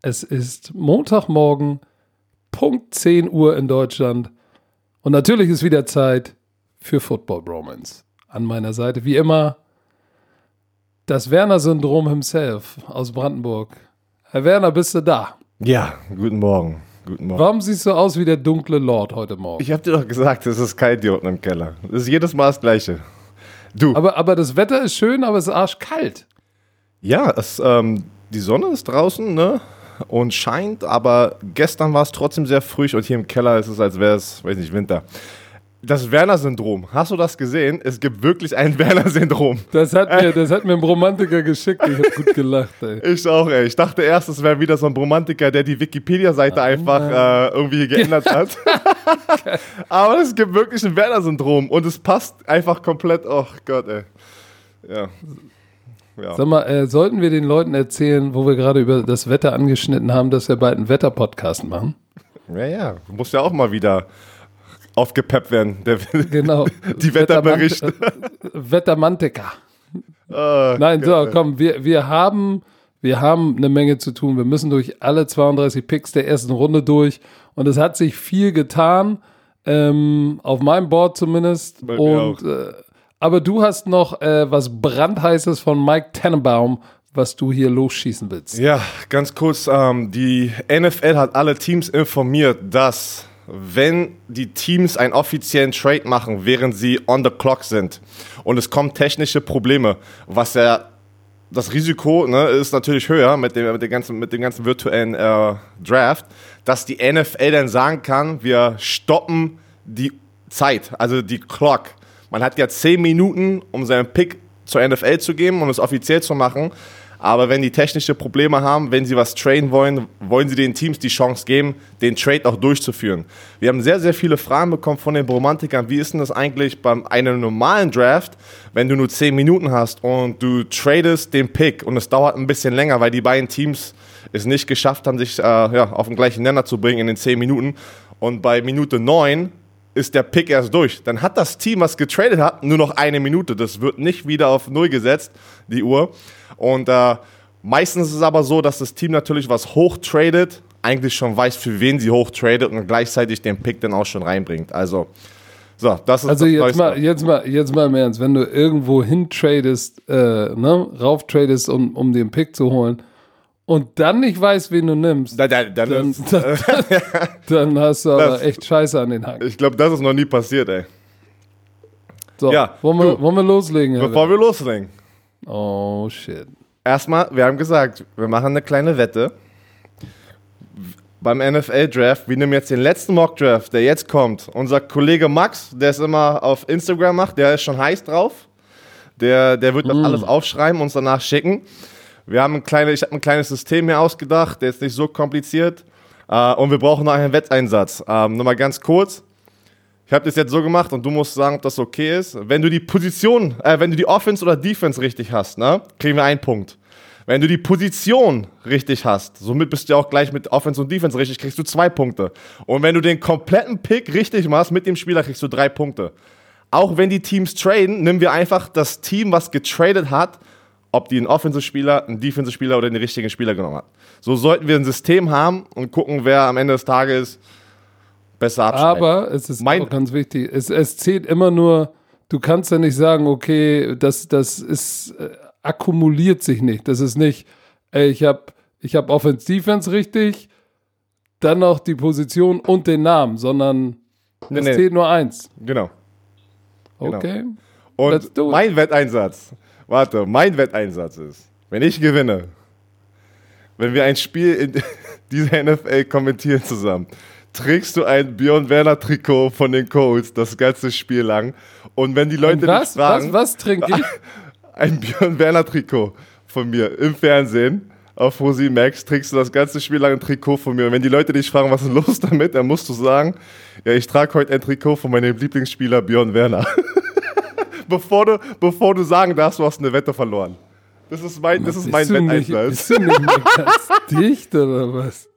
Es ist Montagmorgen, Punkt 10 Uhr in Deutschland. Und natürlich ist wieder Zeit für Football Bromance. An meiner Seite, wie immer, das Werner-Syndrom himself aus Brandenburg. Herr Werner, bist du da? Ja, guten Morgen. Guten Morgen. Warum siehst du aus wie der dunkle Lord heute Morgen? Ich habe dir doch gesagt, es ist kalt hier unten im Keller. Es ist jedes Mal das Gleiche. Du. Aber, aber das Wetter ist schön, aber es ist arschkalt. Ja, es, ähm, die Sonne ist draußen, ne? Und scheint, aber gestern war es trotzdem sehr früh und hier im Keller ist es, als wäre es, weiß nicht, Winter. Das Werner-Syndrom. Hast du das gesehen? Es gibt wirklich ein Werner-Syndrom. Das hat mir, das hat mir ein Bromantiker geschickt. Ich habe gut gelacht, ey. Ich auch, ey. Ich dachte erst, es wäre wieder so ein Bromantiker, der die Wikipedia-Seite einfach äh, irgendwie geändert hat. Aber es gibt wirklich ein Werner-Syndrom und es passt einfach komplett. Oh Gott, ey. Ja. Ja. Sag mal, äh, sollten wir den Leuten erzählen, wo wir gerade über das Wetter angeschnitten haben, dass wir bald einen Wetter-Podcast machen? Ja, ja. Du musst ja auch mal wieder aufgepeppt werden. Der, genau. Die Wetterberichte. Wettermantika. Oh, Nein, so, komm, wir, wir haben. Wir haben eine Menge zu tun. Wir müssen durch alle 32 Picks der ersten Runde durch. Und es hat sich viel getan. Ähm, auf meinem Board zumindest. Bei und äh, aber du hast noch äh, was brandheißes von Mike Tannenbaum, was du hier losschießen willst. Ja, ganz kurz. Ähm, die NFL hat alle Teams informiert, dass wenn die Teams einen offiziellen Trade machen, während sie on the clock sind und es kommen technische Probleme, was ja das Risiko ne, ist natürlich höher mit dem, mit dem ganzen, mit dem ganzen virtuellen äh, Draft, dass die NFL dann sagen kann, wir stoppen die Zeit, also die Clock. Man hat ja zehn Minuten, um seinen Pick zur NFL zu geben und es offiziell zu machen. Aber wenn die technische Probleme haben, wenn sie was traden wollen, wollen sie den Teams die Chance geben, den Trade auch durchzuführen. Wir haben sehr, sehr viele Fragen bekommen von den Romantikern. Wie ist denn das eigentlich bei einem normalen Draft, wenn du nur zehn Minuten hast und du tradest den Pick und es dauert ein bisschen länger, weil die beiden Teams es nicht geschafft haben, sich äh, ja, auf den gleichen Nenner zu bringen in den zehn Minuten. Und bei Minute neun ist der Pick erst durch. Dann hat das Team, was getradet hat, nur noch eine Minute. Das wird nicht wieder auf Null gesetzt, die Uhr. Und äh, meistens ist es aber so, dass das Team natürlich was hochtradet, eigentlich schon weiß, für wen sie hochtradet und gleichzeitig den Pick dann auch schon reinbringt. Also, so, das ist Also das jetzt mal, jetzt mal, jetzt mal im Ernst, wenn du irgendwo hin tradest, äh, ne, rauf tradest, um, um den Pick zu holen, und dann nicht weißt, wen du nimmst, dann, dann, dann, dann, hast du aber das, echt Scheiße an den Haken. Ich glaube, das ist noch nie passiert, ey. So, ja, wollen, wir, wollen wir loslegen? Bevor wir loslegen. Oh, shit. Erstmal, wir haben gesagt, wir machen eine kleine Wette. Beim NFL-Draft, wir nehmen jetzt den letzten Mock-Draft, der jetzt kommt. Unser Kollege Max, der es immer auf Instagram macht, der ist schon heiß drauf. Der, der wird das mm. alles aufschreiben und uns danach schicken. Wir haben ein kleine, ich habe ein kleines System hier ausgedacht, der ist nicht so kompliziert. Uh, und wir brauchen noch einen Wetteinsatz. Ähm, nur mal ganz kurz. Ich habe das jetzt so gemacht und du musst sagen, ob das okay ist. Wenn du die Position, äh, wenn du die Offense oder Defense richtig hast, ne, kriegen wir einen Punkt. Wenn du die Position richtig hast, somit bist du auch gleich mit Offense und Defense richtig, kriegst du zwei Punkte. Und wenn du den kompletten Pick richtig machst mit dem Spieler, kriegst du drei Punkte. Auch wenn die Teams traden, nehmen wir einfach das Team, was getradet hat, ob die einen Offensive-Spieler, einen Defensive-Spieler oder den richtigen Spieler genommen hat. So sollten wir ein System haben und gucken, wer am Ende des Tages besser abschneidet. Aber es ist mein auch ganz wichtig, es, es zählt immer nur, du kannst ja nicht sagen, okay, das, das ist, äh, akkumuliert sich nicht. Das ist nicht, ey, ich habe ich hab Offense-Defense richtig, dann noch die Position und den Namen, sondern nee, es nee. zählt nur eins. Genau. Okay. Genau. Und mein Wetteinsatz Warte, mein Wetteinsatz ist, wenn ich gewinne, wenn wir ein Spiel in dieser NFL kommentieren zusammen, trägst du ein Björn Werner Trikot von den Colts das ganze Spiel lang. Und wenn die Leute was, dich fragen, was, was trinke ich? Ein Björn Werner Trikot von mir im Fernsehen auf Rosi Max trägst du das ganze Spiel lang ein Trikot von mir. Und wenn die Leute dich fragen, was ist los damit, dann musst du sagen, ja, ich trage heute ein Trikot von meinem Lieblingsspieler Björn Werner. Bevor, du, bevor du sagen darfst, du hast eine Wette verloren. Das ist mein, das ist mein Wetteinsatz. Bist du nicht mehr ganz dicht oder was?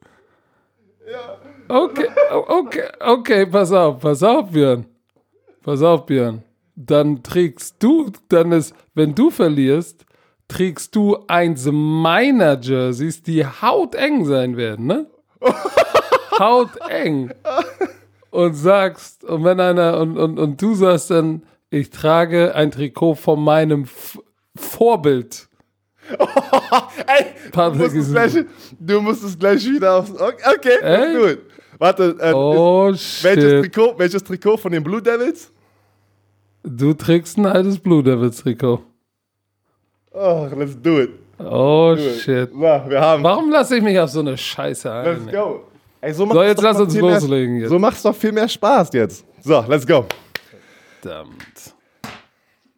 Ja. Okay, okay, okay, pass auf, pass auf, Björn. Pass auf, Björn. Dann trägst du, dann ist, wenn du verlierst, trägst du eins meiner Jerseys, die hauteng sein werden, ne? hauteng. Und sagst, und wenn einer, und, und, und du sagst dann, ich trage ein Trikot von meinem F Vorbild. Ey, du musst, es gleich, du musst es gleich wieder aufs. Okay, okay gut. Warte, äh, oh, ist, welches, Trikot, welches Trikot von den Blue Devils? Du trägst ein altes Blue Devils Trikot. Oh, let's do it. Oh do shit. It. So, wir haben. Warum lasse ich mich auf so eine Scheiße ein? Let's go. Ey, so, so jetzt lass uns loslegen. Mehr, jetzt. So macht es doch viel mehr Spaß jetzt. So, let's go. Verdammt.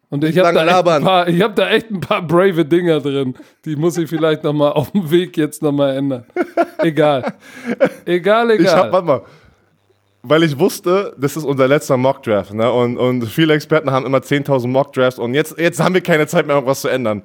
Und ich habe da, hab da echt ein paar brave Dinger drin. Die muss ich vielleicht nochmal auf dem Weg jetzt nochmal ändern. Egal. Egal, egal. Ich hab, warte mal. Weil ich wusste, das ist unser letzter Mockdraft. Ne? Und, und viele Experten haben immer 10.000 Mockdrafts. Und jetzt, jetzt haben wir keine Zeit mehr, irgendwas zu ändern.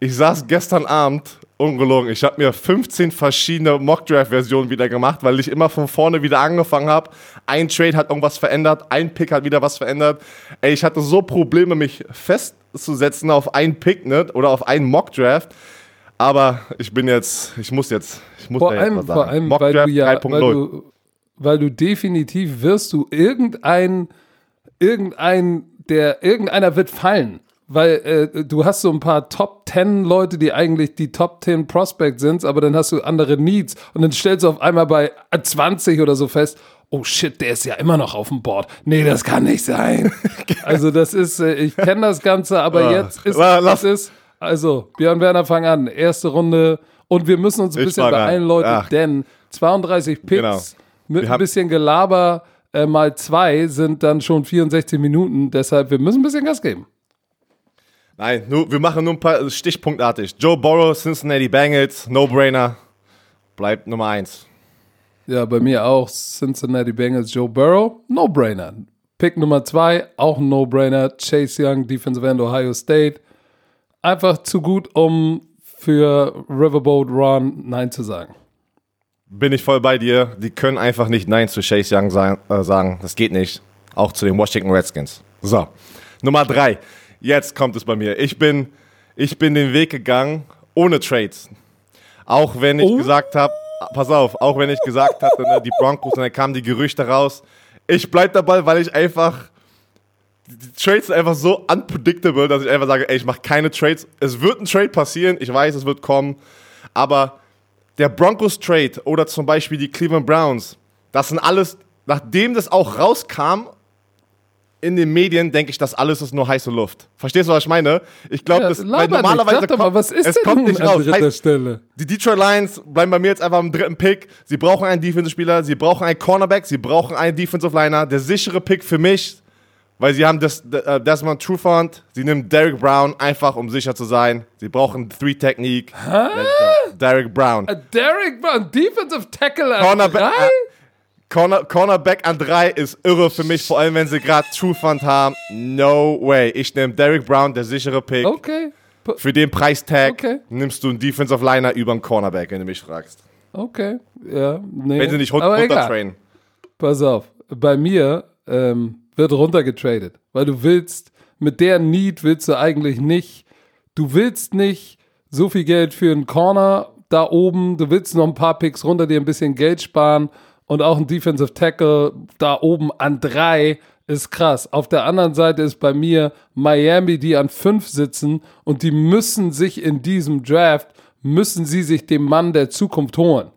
Ich saß gestern Abend ungelogen. Ich habe mir 15 verschiedene Mockdraft-Versionen wieder gemacht, weil ich immer von vorne wieder angefangen habe. Ein Trade hat irgendwas verändert, ein Pick hat wieder was verändert. Ey, ich hatte so Probleme, mich festzusetzen auf einen Pick ne? oder auf einen Mockdraft. Aber ich bin jetzt, ich muss jetzt, ich muss vor allem, jetzt vor allem, weil du ja, weil du, weil du definitiv wirst du irgendein, irgendein, der, irgendeiner wird fallen weil äh, du hast so ein paar Top 10 Leute, die eigentlich die Top 10 Prospect sind, aber dann hast du andere Needs und dann stellst du auf einmal bei 20 oder so fest, oh shit, der ist ja immer noch auf dem Board. Nee, das kann nicht sein. also das ist, äh, ich kenne das Ganze, aber ja. jetzt ist es ist, also Björn Werner, fang an, erste Runde und wir müssen uns ein bisschen beeilen, Leute, Ach. denn 32 Picks genau. mit ein bisschen Gelaber äh, mal zwei sind dann schon 64 Minuten, deshalb wir müssen ein bisschen Gas geben. Nein, nur, wir machen nur ein paar stichpunktartig. Joe Burrow, Cincinnati Bengals, No-Brainer. Bleibt Nummer eins. Ja, bei mir auch Cincinnati Bengals, Joe Burrow, No-Brainer. Pick Nummer zwei, auch ein No-Brainer. Chase Young, Defensive End, Ohio State. Einfach zu gut, um für Riverboat Run Nein zu sagen. Bin ich voll bei dir. Die können einfach nicht Nein zu Chase Young sagen. Äh, sagen. Das geht nicht. Auch zu den Washington Redskins. So. Nummer drei. Jetzt kommt es bei mir. Ich bin, ich bin den Weg gegangen ohne Trades. Auch wenn ich oh. gesagt habe, pass auf, auch wenn ich gesagt hatte, ne, die Broncos, und dann kamen die Gerüchte raus. Ich bleib dabei, weil ich einfach die Trades sind einfach so unpredictable, dass ich einfach sage, ey, ich mache keine Trades. Es wird ein Trade passieren, ich weiß, es wird kommen, aber der Broncos Trade oder zum Beispiel die Cleveland Browns, das sind alles, nachdem das auch rauskam in den Medien denke ich, das alles ist nur heiße Luft. Verstehst du, was ich meine? Ich glaube, ja, das normalerweise nicht. Kommt, was ist es kommt nicht raus. Dritter Stelle? Die Detroit Lions bleiben bei mir jetzt einfach am dritten Pick. Sie brauchen einen Defensive-Spieler, sie brauchen einen Cornerback, sie brauchen einen Defensive-Liner. Der sichere Pick für mich, weil sie haben das, uh, Desmond Trufant, sie nehmen Derek Brown einfach, um sicher zu sein. Sie brauchen Three-Technique. Derek Brown. A Derek Brown, Defensive Tackle Cornerback. Corner, Cornerback an drei ist irre für mich, vor allem wenn sie gerade True Fund haben. No way. Ich nehme Derek Brown, der sichere Pick. Okay. Für den Preistag okay. nimmst du einen Defensive Liner über einen Cornerback, wenn du mich fragst. Okay. Ja, nee. Wenn sie nicht runter, runtertrainen. Pass auf. Bei mir ähm, wird runtergetradet, weil du willst, mit der Need willst du eigentlich nicht, du willst nicht so viel Geld für einen Corner da oben, du willst noch ein paar Picks runter, dir ein bisschen Geld sparen und auch ein Defensive Tackle da oben an drei ist krass. Auf der anderen Seite ist bei mir Miami, die an fünf sitzen und die müssen sich in diesem Draft, müssen sie sich den Mann der Zukunft holen.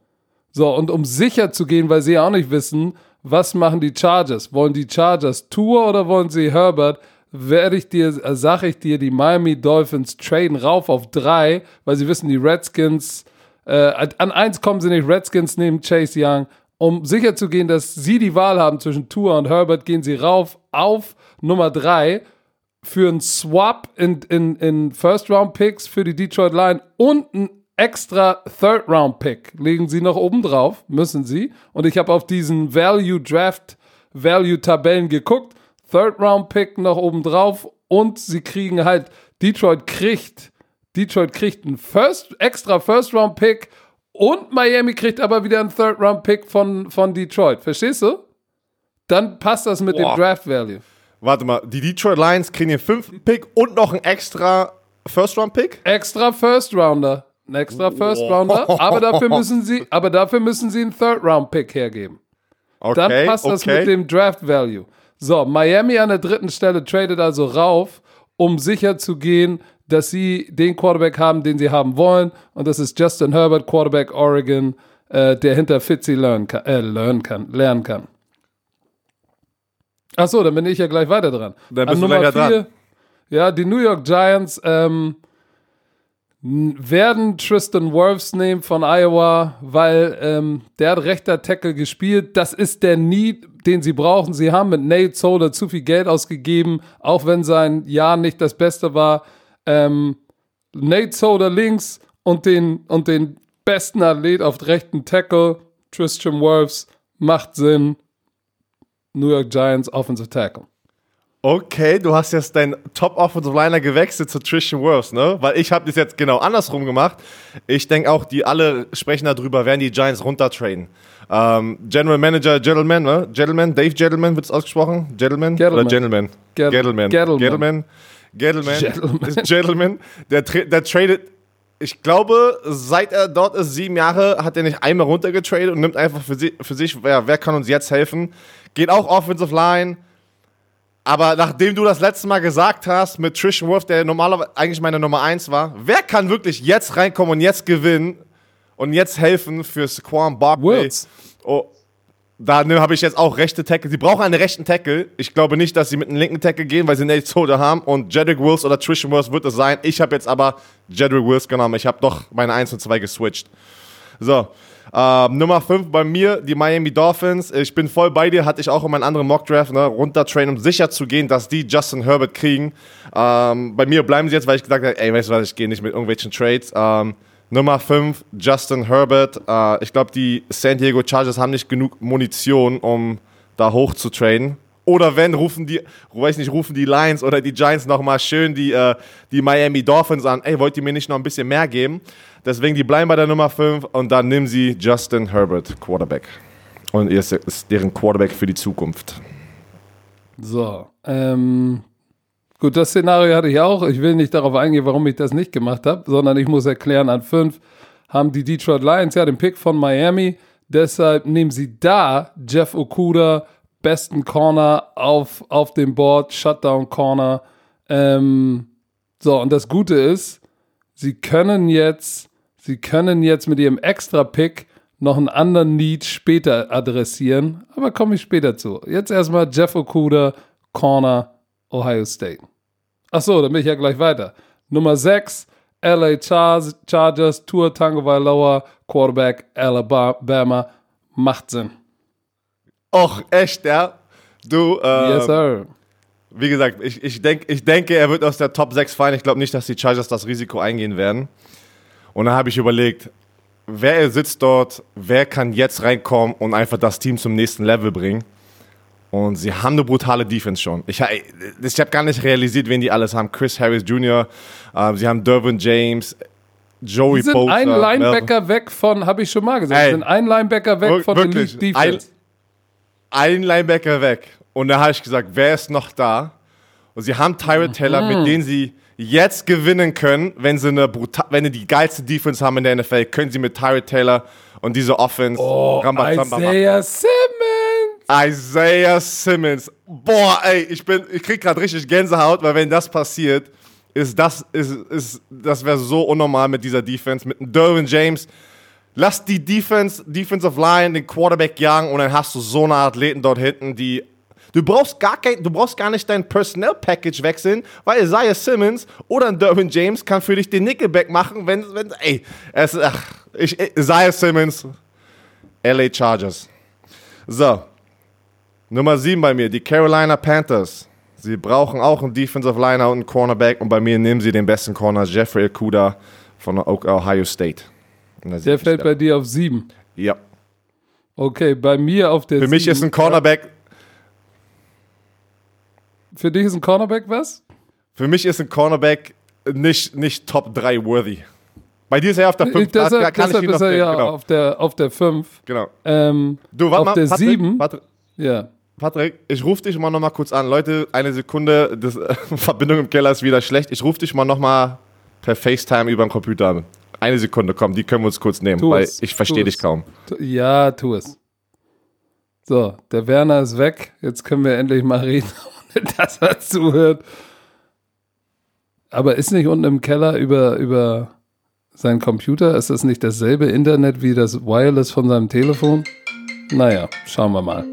So, und um sicher zu gehen, weil sie ja auch nicht wissen, was machen die Chargers? Wollen die Chargers Tour oder wollen sie Herbert? Werde ich dir, äh, sage ich dir, die Miami Dolphins traden rauf auf drei, weil sie wissen, die Redskins, äh, an eins kommen sie nicht, Redskins nehmen Chase Young um sicher zu gehen, dass sie die Wahl haben zwischen Tua und Herbert, gehen sie rauf auf Nummer 3 für einen Swap in, in, in First-Round-Picks für die Detroit Line und einen extra Third-Round-Pick. Legen sie noch oben drauf, müssen sie. Und ich habe auf diesen Value-Draft-Value-Tabellen geguckt. Third-Round-Pick noch oben drauf und sie kriegen halt, Detroit kriegt, Detroit kriegt einen First, extra First-Round-Pick und Miami kriegt aber wieder einen Third-Round-Pick von, von Detroit. Verstehst du? Dann passt das mit Boah. dem Draft-Value. Warte mal, die Detroit Lions kriegen den fünften Pick und noch einen extra First-Round-Pick? Extra First-Rounder. Ein extra First-Rounder. Aber dafür müssen sie, aber dafür müssen sie einen Third-Round-Pick hergeben. Okay, Dann passt okay. das mit dem Draft-Value. So, Miami an der dritten Stelle tradet also rauf, um sicher zu gehen, dass sie den Quarterback haben, den sie haben wollen. Und das ist Justin Herbert, Quarterback Oregon, äh, der hinter Fitzy lernen kann, äh, lernen kann, lernen kann. Ach so, dann bin ich ja gleich weiter dran. Dann bist An du Nummer vier, dran. Ja, die New York Giants ähm, werden Tristan Wirfs nehmen von Iowa, weil ähm, der hat rechter Tackle gespielt. Das ist der Need, den sie brauchen. Sie haben mit Nate Solder zu viel Geld ausgegeben, auch wenn sein Jahr nicht das Beste war. Ähm, Nate Solder links und den, und den besten Athlet auf rechten Tackle, Tristan Wirfs, macht Sinn. New York Giants Offensive Tackle. Okay, du hast jetzt deinen Top Offensive Liner gewechselt zu Tristan Wirfs, ne? Weil ich habe das jetzt genau andersrum gemacht. Ich denke auch, die alle sprechen darüber, werden die Giants runtertrainen. Ähm, General Manager Gentleman, ne? Gentleman, Dave Gentleman wird es ausgesprochen? Gentleman? Gettleman. Oder Gentleman? Gettleman. Gettleman. Gettleman. Gettleman. Gentleman. Der, der tradet ich glaube, seit er dort ist, sieben Jahre, hat er nicht einmal runtergetradet und nimmt einfach für, sie, für sich, wer, wer kann uns jetzt helfen? Geht auch Offensive Line. Aber nachdem du das letzte Mal gesagt hast, mit Trish Worth, der normalerweise eigentlich meine Nummer 1 war, wer kann wirklich jetzt reinkommen und jetzt gewinnen und jetzt helfen für Saquon Barkley? Oh, da ne, habe ich jetzt auch rechte Tackle. Sie brauchen einen rechten Tackle. Ich glaube nicht, dass sie mit einem linken Tackle gehen, weil sie Nate Soda haben. Und Jedrick Wills oder Trishan Wills wird es sein. Ich habe jetzt aber Jedrick Wills genommen. Ich habe doch meine 1 und 2 geswitcht. So. Ähm, Nummer 5 bei mir, die Miami Dolphins. Ich bin voll bei dir, hatte ich auch in meinem anderen Mockdraft, ne, runtertrainen, um sicher zu gehen, dass die Justin Herbert kriegen. Ähm, bei mir bleiben sie jetzt, weil ich gesagt habe, ey, weißt du was, ich gehe nicht mit irgendwelchen Trades. Ähm, Nummer 5, Justin Herbert. Äh, ich glaube, die San Diego Chargers haben nicht genug Munition, um da hoch zu traden. Oder wenn, rufen die, weiß nicht, rufen die Lions oder die Giants nochmal schön die, äh, die Miami Dolphins an. Ey, wollt ihr mir nicht noch ein bisschen mehr geben? Deswegen, die bleiben bei der Nummer 5 und dann nehmen sie Justin Herbert, Quarterback. Und er ist deren Quarterback für die Zukunft. So, ähm, Gut, das Szenario hatte ich auch. Ich will nicht darauf eingehen, warum ich das nicht gemacht habe, sondern ich muss erklären, an fünf haben die Detroit Lions ja den Pick von Miami. Deshalb nehmen sie da Jeff Okuda, besten Corner auf, auf dem Board, Shutdown Corner. Ähm, so, und das Gute ist, sie können jetzt, sie können jetzt mit ihrem Extra-Pick noch einen anderen Need später adressieren, aber komme ich später zu. Jetzt erstmal Jeff Okuda, Corner Ohio State. Achso, dann bin ich ja gleich weiter. Nummer 6, LA Chargers, Tour Tango Vailoa, Quarterback Alabama. Macht Sinn. Och, echt, ja? Du, äh, Yes, sir. Wie gesagt, ich, ich, denk, ich denke, er wird aus der Top 6 fallen. Ich glaube nicht, dass die Chargers das Risiko eingehen werden. Und dann habe ich überlegt, wer sitzt dort, wer kann jetzt reinkommen und einfach das Team zum nächsten Level bringen. Und sie haben eine brutale Defense schon. Ich, ich habe gar nicht realisiert, wen die alles haben. Chris Harris Jr., äh, sie haben Dervin James, Joey sie sind Bosa. ein Linebacker Mel weg von, habe ich schon mal gesagt, sie sind ein Linebacker weg von wirklich, der Defense. Ein, ein Linebacker weg. Und da habe ich gesagt, wer ist noch da? Und sie haben Tyrod Taylor, mhm. mit dem sie jetzt gewinnen können, wenn sie eine brutal, wenn sie die geilste Defense haben in der NFL, können sie mit Tyrod Taylor und diese Offense oh, Isaiah Simmons. Isaiah Simmons. Boah, ey, ich bin, ich krieg gerade richtig Gänsehaut, weil wenn das passiert, ist das, ist, ist, das wäre so unnormal mit dieser Defense, mit Derwin James. Lass die Defense, Defensive Line, den Quarterback jagen und dann hast du so eine Athleten dort hinten, die Du brauchst gar kein, du brauchst gar nicht dein Personnel Package wechseln, weil Isaiah Simmons oder ein Derwin James kann für dich den Nickelback machen, wenn, wenn, ey, es, ach, ich, Isaiah Simmons, LA Chargers. So, Nummer 7 bei mir, die Carolina Panthers. Sie brauchen auch einen Defensive Liner und einen Cornerback und bei mir nehmen sie den besten Corner, Jeffrey Okuda von Ohio State. Der fällt bei dir auf 7? Ja. Okay, bei mir auf der Für mich 7, ist ein Cornerback. Für dich ist ein Cornerback was? Für mich ist ein Cornerback nicht, nicht Top 3 worthy. Bei dir ist er auf der 5. Deshalb, deshalb ist er ja genau. auf der 5. Auf der fünf. genau. Ähm, du, warte auf mal, der 7. Ja. Patrick, ich rufe dich mal noch mal kurz an. Leute, eine Sekunde, die Verbindung im Keller ist wieder schlecht. Ich rufe dich mal noch mal per FaceTime über den Computer. Eine Sekunde, komm, die können wir uns kurz nehmen, tu weil es, ich verstehe dich kaum. Ja, tu es. So, der Werner ist weg. Jetzt können wir endlich mal reden, dass er zuhört. Aber ist nicht unten im Keller über, über seinen Computer, ist das nicht dasselbe Internet wie das Wireless von seinem Telefon? Naja, schauen wir mal.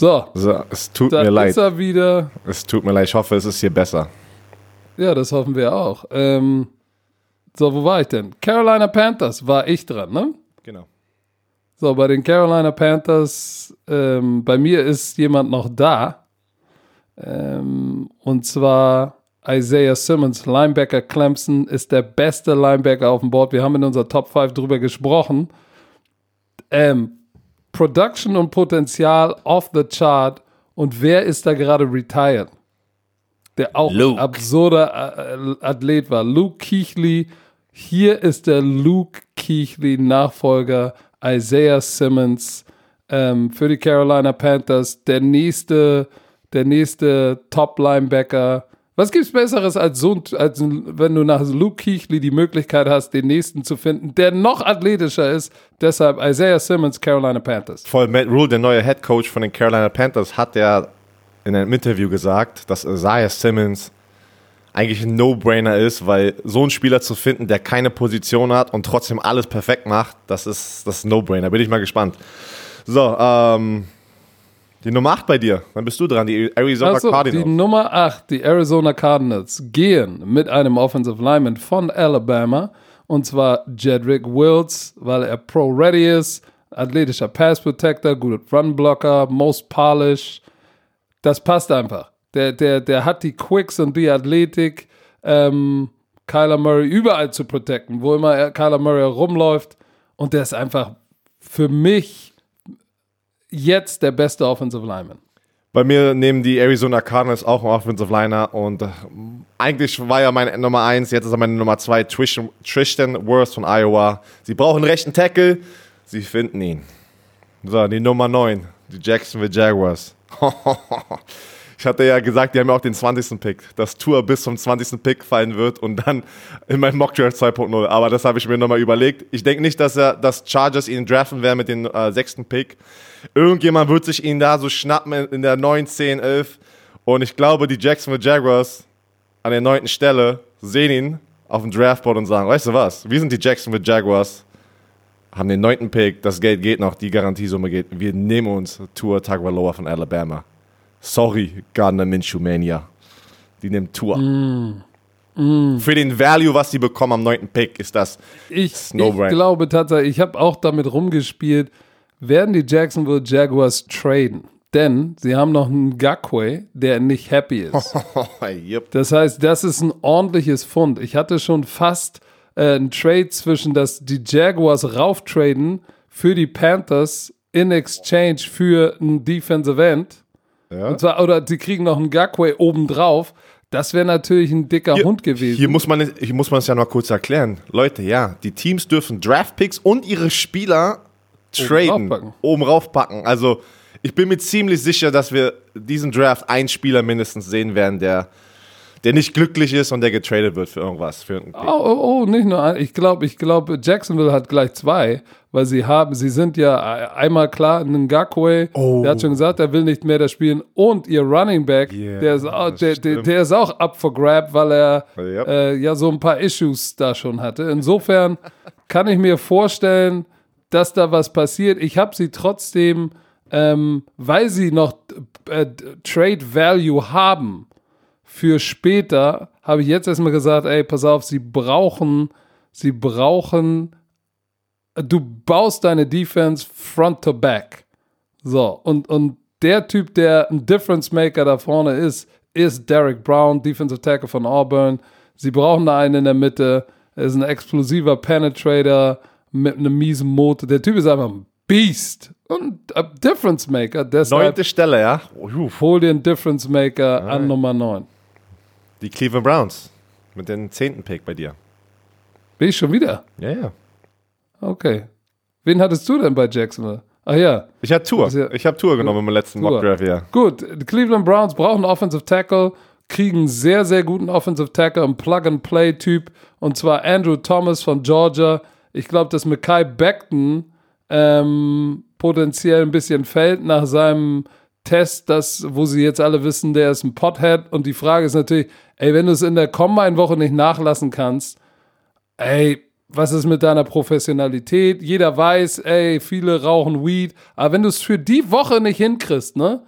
So. so es tut mir leid. Ist er wieder. Es tut mir leid. Ich hoffe, es ist hier besser. Ja, das hoffen wir auch. Ähm, so, wo war ich denn? Carolina Panthers war ich dran, ne? Genau. So, bei den Carolina Panthers, ähm, bei mir ist jemand noch da. Ähm, und zwar Isaiah Simmons, Linebacker Clemson, ist der beste Linebacker auf dem Board. Wir haben in unserer Top 5 drüber gesprochen. Ähm, Production und Potenzial off the chart. Und wer ist da gerade retired? Der auch Luke. absurder äh, Athlet war. Luke Keighley. Hier ist der Luke Keighley Nachfolger Isaiah Simmons ähm, für die Carolina Panthers. Der nächste, der nächste Top-Linebacker was gibt's Besseres als so, als wenn du nach Luke Keighley die Möglichkeit hast, den nächsten zu finden, der noch athletischer ist? Deshalb Isaiah Simmons, Carolina Panthers. Voll Matt Rule, der neue Head Coach von den Carolina Panthers, hat ja in einem Interview gesagt, dass Isaiah Simmons eigentlich ein No-Brainer ist, weil so einen Spieler zu finden, der keine Position hat und trotzdem alles perfekt macht, das ist das No-Brainer. Bin ich mal gespannt. So, ähm, die Nummer 8 bei dir, dann bist du dran, die Arizona also, Cardinals. Die Nummer 8, die Arizona Cardinals, gehen mit einem Offensive Lineman von Alabama und zwar Jedrick Wills, weil er pro-ready ist, athletischer Pass Protector, guter Run Blocker, most polished. Das passt einfach. Der, der, der hat die Quicks und die Athletik, ähm, Kyler Murray überall zu protecten, wo immer Kyler Murray rumläuft. Und der ist einfach für mich jetzt der beste Offensive Lineman? Bei mir nehmen die Arizona Cardinals auch einen Offensive Liner und äh, eigentlich war er meine Nummer 1, jetzt ist er meine Nummer 2, Tristan, Tristan Worth von Iowa. Sie brauchen einen rechten Tackle, sie finden ihn. So, die Nummer 9, die Jacksonville Jaguars. Ich hatte ja gesagt, die haben ja auch den 20. Pick, dass Tour bis zum 20. Pick fallen wird und dann in meinem Mockdraft 2.0. Aber das habe ich mir nochmal überlegt. Ich denke nicht, dass er, dass Chargers ihn draften werden mit dem äh, sechsten Pick. Irgendjemand wird sich ihn da so schnappen in der 9, 10, 11. Und ich glaube, die Jacksonville Jaguars an der neunten Stelle sehen ihn auf dem Draftboard und sagen, weißt du was, wir sind die Jacksonville Jaguars, haben den neunten Pick, das Geld geht noch, die Garantiesumme geht. Wir nehmen uns Tour Tagovailoa von Alabama. Sorry, Gardner Minshew Mania. Die nimmt Tour. Mm. Mm. Für den Value, was sie bekommen am neunten Pick, ist das ich, ich glaube tatsächlich, ich habe auch damit rumgespielt, werden die Jacksonville Jaguars traden. Denn sie haben noch einen Gakwe, der nicht happy ist. yep. Das heißt, das ist ein ordentliches Fund. Ich hatte schon fast äh, einen Trade zwischen, dass die Jaguars rauftraden für die Panthers in exchange für ein Defensive End. Ja. Zwar, oder die kriegen noch einen Gagway obendrauf. Das wäre natürlich ein dicker hier, Hund gewesen. Hier muss man hier muss man es ja noch kurz erklären. Leute, ja, die Teams dürfen Draftpicks und ihre Spieler traden, oben raufpacken. oben raufpacken. Also ich bin mir ziemlich sicher, dass wir diesen Draft einen Spieler mindestens sehen werden, der der nicht glücklich ist und der getradet wird für irgendwas. Für oh, oh, oh, nicht nur ein. Ich glaube, ich glaube, Jacksonville hat gleich zwei, weil sie haben, sie sind ja einmal klar, Ngakwe, oh. der hat schon gesagt, er will nicht mehr das spielen und ihr Running Back, yeah, der, ist auch, der, der, der, ist auch up for grab, weil er yep. äh, ja so ein paar Issues da schon hatte. Insofern kann ich mir vorstellen, dass da was passiert. Ich habe sie trotzdem, ähm, weil sie noch äh, Trade Value haben, für später habe ich jetzt erstmal gesagt, ey, pass auf, sie brauchen, sie brauchen, du baust deine Defense front to back. So, und, und der Typ, der ein Difference Maker da vorne ist, ist Derek Brown, Defensive Tackle von Auburn. Sie brauchen da einen in der Mitte. Er ist ein explosiver Penetrator mit einem miesen Motor. Der Typ ist einfach ein Beast und ein Difference Maker. Deshalb Neunte Stelle, ja. Hol dir einen Difference Maker an Nummer 9. Die Cleveland Browns mit dem zehnten Pick bei dir. Bin ich schon wieder? Ja, ja. Okay. Wen hattest du denn bei Jacksonville? Ach ja. Ich hatte Tour. Ja ich habe Tour genommen im letzten Mock Draft, ja. Gut, die Cleveland Browns brauchen Offensive Tackle. kriegen einen sehr, sehr guten Offensive Tackle, einen Plug-and-Play-Typ, und zwar Andrew Thomas von Georgia. Ich glaube, dass Mackay Beckton ähm, potenziell ein bisschen fällt nach seinem Test, das, wo sie jetzt alle wissen, der ist ein Pothead. Und die Frage ist natürlich, ey, wenn du es in der Combine-Woche nicht nachlassen kannst, ey, was ist mit deiner Professionalität? Jeder weiß, ey, viele rauchen Weed. Aber wenn du es für die Woche nicht hinkriegst, ne?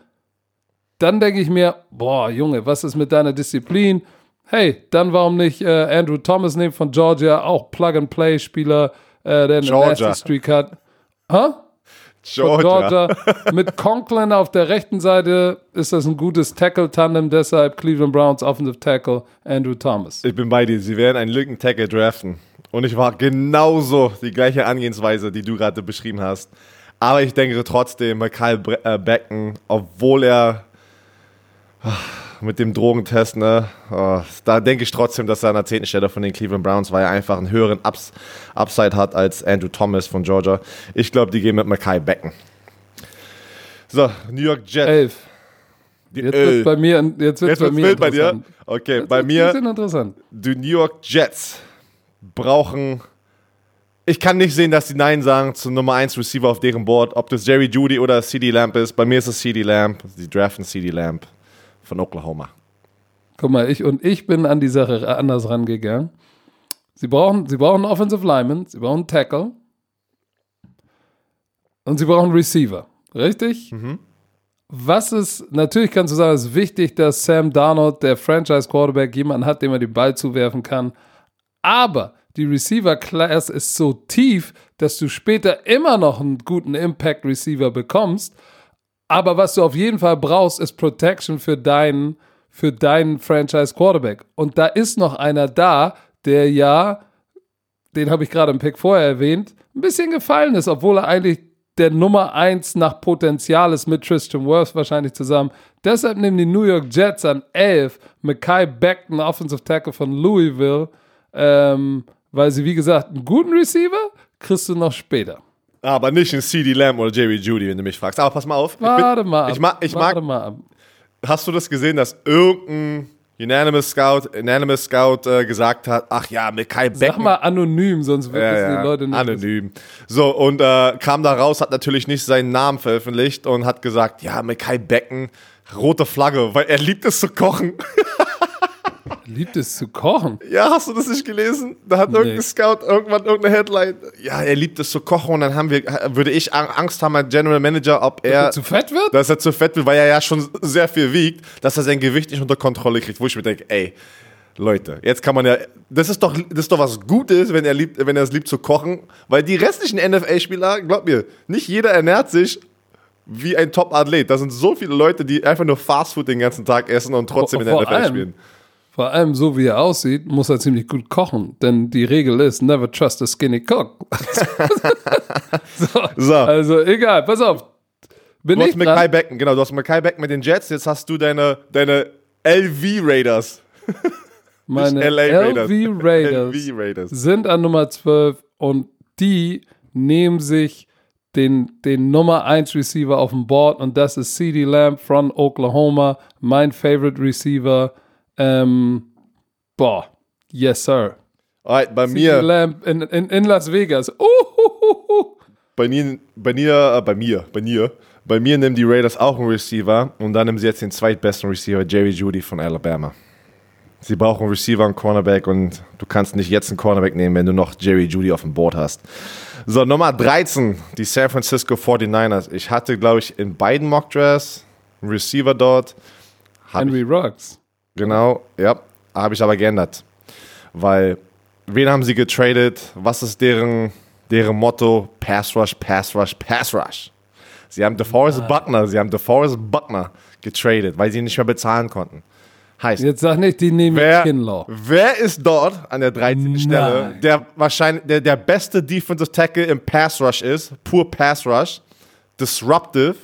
Dann denke ich mir, boah, Junge, was ist mit deiner Disziplin? Hey, dann warum nicht äh, Andrew Thomas nehmen von Georgia, auch Plug-and-Play-Spieler, äh, der eine Georgia. Streak hat. Hä? Georgia. Georgia. Mit Conklin auf der rechten Seite ist das ein gutes Tackle-Tandem, deshalb Cleveland Browns Offensive Tackle Andrew Thomas. Ich bin bei dir, sie werden einen Lücken-Tackle draften. Und ich war genauso die gleiche Angehensweise, die du gerade beschrieben hast. Aber ich denke trotzdem, Michael äh, Becken, obwohl er mit dem Drogentest, ne, oh, da denke ich trotzdem, dass er an der 10. Stelle von den Cleveland Browns, weil er einfach einen höheren Ups, Upside hat als Andrew Thomas von Georgia. Ich glaube, die gehen mit Mackay Becken. So, New York Jets. Elf. jetzt wird bei mir, jetzt wird's jetzt bei mir wild bei dir. Okay, jetzt bei mir. Interessant. Die New York Jets brauchen. Ich kann nicht sehen, dass die Nein sagen zum Nummer 1 Receiver auf deren Board, ob das Jerry Judy oder CD Lamp ist. Bei mir ist es CD Lamp. Die draften CD Lamp von Oklahoma. Guck mal, ich und ich bin an die Sache anders rangegangen. Sie brauchen, sie brauchen Offensive Lineman, sie brauchen Tackle und sie brauchen Receiver. Richtig? Mhm. Was ist, natürlich kannst du sagen, es ist wichtig, dass Sam Darnold, der Franchise Quarterback, jemanden hat, dem er den Ball zuwerfen kann. Aber die Receiver Class ist so tief, dass du später immer noch einen guten Impact Receiver bekommst. Aber was du auf jeden Fall brauchst, ist Protection für deinen, für deinen Franchise Quarterback. Und da ist noch einer da, der ja, den habe ich gerade im Pick vorher erwähnt, ein bisschen gefallen ist, obwohl er eigentlich der Nummer 1 nach Potenzial ist mit Tristan Wirth wahrscheinlich zusammen. Deshalb nehmen die New York Jets an 11 Mackay Beckton, Offensive Tackle von Louisville, ähm, weil sie, wie gesagt, einen guten Receiver kriegst du noch später. Aber nicht in CD Lamb oder Jerry Judy, wenn du mich fragst. Aber pass mal auf. Warte bin, mal. Ich mag, ich mag, mal ab. Hast du das gesehen, dass irgendein Unanimous Scout, Unanimous Scout äh, gesagt hat, ach ja, mit Kai Becken. Sag mal anonym, sonst wird ja, ja, die Leute nicht. Anonym. So, und äh, kam da raus, hat natürlich nicht seinen Namen veröffentlicht und hat gesagt, ja, mit Kai Becken, rote Flagge, weil er liebt es zu kochen. Liebt es zu kochen. Ja, hast du das nicht gelesen? Da hat nee. irgendein Scout irgendwann irgendeine Headline. Ja, er liebt es zu kochen und dann haben wir, würde ich Angst haben als General Manager, ob er, dass er zu fett wird? Dass er zu fett wird, weil er ja schon sehr viel wiegt, dass er sein Gewicht nicht unter Kontrolle kriegt. Wo ich mir denke, ey, Leute, jetzt kann man ja, das ist doch, das ist doch was Gutes, wenn er liebt, wenn er es liebt zu kochen, weil die restlichen NFL-Spieler, glaub mir, nicht jeder ernährt sich wie ein Top-Athlet. Da sind so viele Leute, die einfach nur Fastfood den ganzen Tag essen und trotzdem vor, in der NFL allem, spielen. Vor allem, so wie er aussieht, muss er ziemlich gut kochen. Denn die Regel ist, never trust a skinny cook. so, so. Also egal, pass auf. Bin du hast Mackay Becken, genau, du hast Mackay Becken mit den Jets, jetzt hast du deine, deine LV Raiders. Meine LA Raiders. LV Raiders, LV Raiders sind an Nummer 12 und die nehmen sich den, den Nummer 1 Receiver auf dem Board und das ist CD Lamb von Oklahoma, mein Favorite Receiver ähm, boah, yes, sir. Alright, bei mir. Lamp in, in, in Las Vegas. Uh, Bei mir, bei mir, äh, bei mir, bei mir, bei mir nehmen die Raiders auch einen Receiver und dann nehmen sie jetzt den zweitbesten Receiver, Jerry Judy von Alabama. Sie brauchen einen Receiver, einen Cornerback und du kannst nicht jetzt einen Cornerback nehmen, wenn du noch Jerry Judy auf dem Board hast. So, Nummer 13, die San Francisco 49ers. Ich hatte, glaube ich, in beiden Mock Drafts einen Receiver dort. Henry Ruggs. Genau, ja. Habe ich aber geändert. Weil, wen haben sie getradet? Was ist deren, deren Motto? Pass Rush, Pass Rush, Pass Rush. Sie haben DeForest ah. Buckner, sie haben DeForest Buckner getradet, weil sie ihn nicht mehr bezahlen konnten. Heißt, Jetzt sag nicht, die nehmen wer, Kinlaw. Wer ist dort an der 13. Stelle, der wahrscheinlich der, der beste Defensive Tackle im Pass Rush ist? Pur Pass Rush. Disruptive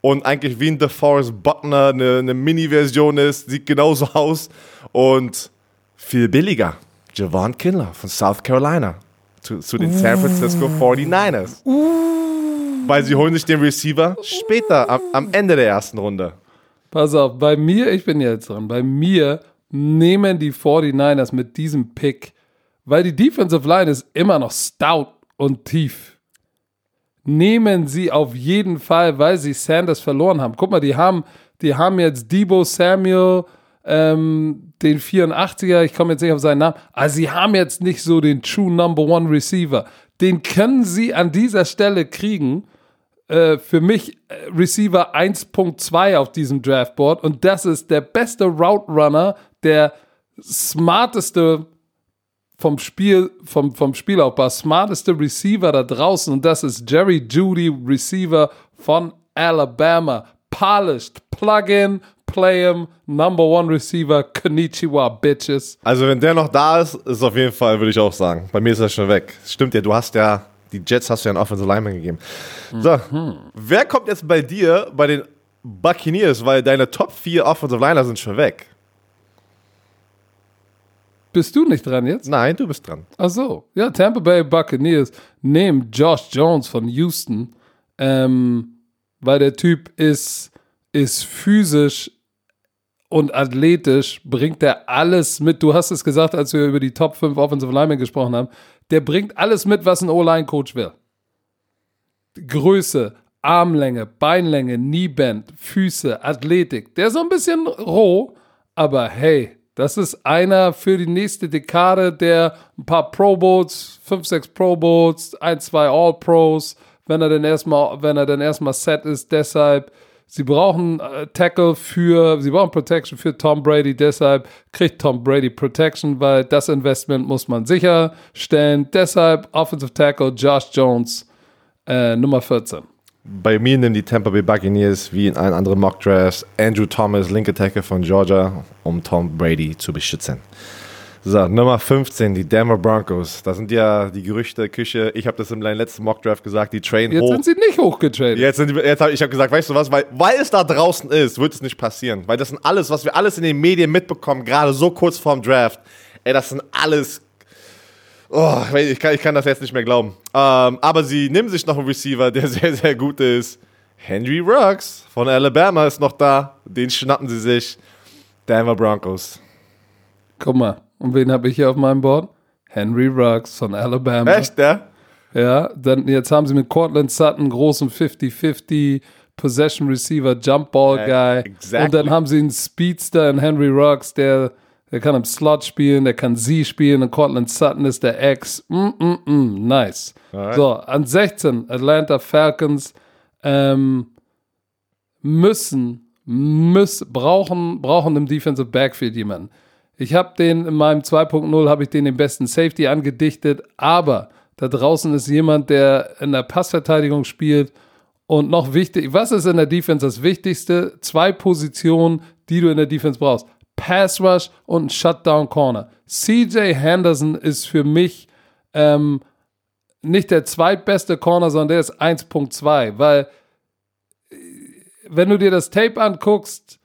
und eigentlich wie ein DeForest Buckner eine, eine Mini-Version ist, sieht genauso aus und viel billiger. Javon Kindler von South Carolina zu, zu den San Francisco 49ers. Weil sie holen sich den Receiver später, am, am Ende der ersten Runde. Pass auf, bei mir, ich bin jetzt dran, bei mir nehmen die 49ers mit diesem Pick, weil die Defensive Line ist immer noch stout und tief. Nehmen sie auf jeden Fall, weil sie Sanders verloren haben. Guck mal, die haben, die haben jetzt Debo Samuel, ähm, den 84er, ich komme jetzt nicht auf seinen Namen, aber sie haben jetzt nicht so den True Number One Receiver. Den können sie an dieser Stelle kriegen. Äh, für mich äh, Receiver 1.2 auf diesem Draftboard und das ist der beste Route Runner, der smarteste vom Spiel, vom, vom Spielaufbau, smarteste Receiver da draußen und das ist Jerry Judy, Receiver von Alabama. Polished, Plug-in, Play him, Number One Receiver, Konnichiwa, Bitches. Also wenn der noch da ist, ist auf jeden Fall, würde ich auch sagen. Bei mir ist er schon weg. Stimmt ja, du hast ja, die Jets hast du ja einen Offensive Lineman gegeben. So, mhm. wer kommt jetzt bei dir, bei den Buccaneers, weil deine Top 4 Offensive Liner sind schon weg? Bist du nicht dran jetzt? Nein, du bist dran. Ach so. Ja, Tampa Bay Buccaneers nehmen Josh Jones von Houston, ähm, weil der Typ ist, ist physisch und athletisch bringt er alles mit. Du hast es gesagt, als wir über die Top 5 Offensive Linemen gesprochen haben. Der bringt alles mit, was ein O-Line-Coach will. Größe, Armlänge, Beinlänge, Knieband, Füße, Athletik. Der ist so ein bisschen roh, aber hey, das ist einer für die nächste Dekade, der ein paar Pro Bowls, fünf, sechs Pro Bowls, ein, zwei All Pros, wenn er denn erstmal, wenn er dann erstmal set ist, deshalb Sie brauchen äh, Tackle für, sie brauchen Protection für Tom Brady, deshalb kriegt Tom Brady Protection, weil das Investment muss man sicherstellen. Deshalb Offensive Tackle Josh Jones, äh, Nummer 14. Bei mir nehmen die Tampa Bay Buccaneers wie in allen anderen Mock Drafts Andrew Thomas, linke Tackle von Georgia, um Tom Brady zu beschützen. So, Nummer 15, die Denver Broncos. Da sind ja die Gerüchte, Küche. Ich habe das meinem letzten Mockdraft gesagt, die train jetzt hoch. Jetzt sind sie nicht hochgetradet. Jetzt, sind die, jetzt habe ich hab gesagt, weißt du was, weil, weil es da draußen ist, wird es nicht passieren. Weil das sind alles, was wir alles in den Medien mitbekommen, gerade so kurz vorm Draft. Ey, das sind alles Oh, ich kann, ich kann das jetzt nicht mehr glauben. Ähm, aber sie nehmen sich noch einen Receiver, der sehr, sehr gut ist. Henry Ruggs von Alabama ist noch da. Den schnappen sie sich. Denver Broncos. Guck mal, und wen habe ich hier auf meinem Board? Henry Ruggs von Alabama. Echt, ja? Ja, dann jetzt haben sie mit Cortland Sutton großen 50-50 Possession Receiver, Jump Ball Guy. Exactly. Und dann haben sie einen Speedster in Henry Ruggs, der, der kann im Slot spielen, der kann sie spielen und Cortland Sutton ist der Ex. Mm, mm, mm, nice. Alright. So, an 16 Atlanta Falcons ähm, müssen, müssen, brauchen, brauchen im Defensive Backfield jemanden. Ich habe den in meinem 2.0 habe ich den den besten Safety angedichtet, aber da draußen ist jemand, der in der Passverteidigung spielt und noch wichtig, was ist in der Defense das Wichtigste? Zwei Positionen, die du in der Defense brauchst. Pass Rush und Shutdown Corner. CJ Henderson ist für mich ähm, nicht der zweitbeste Corner, sondern der ist 1.2, weil äh, wenn du dir das Tape anguckst,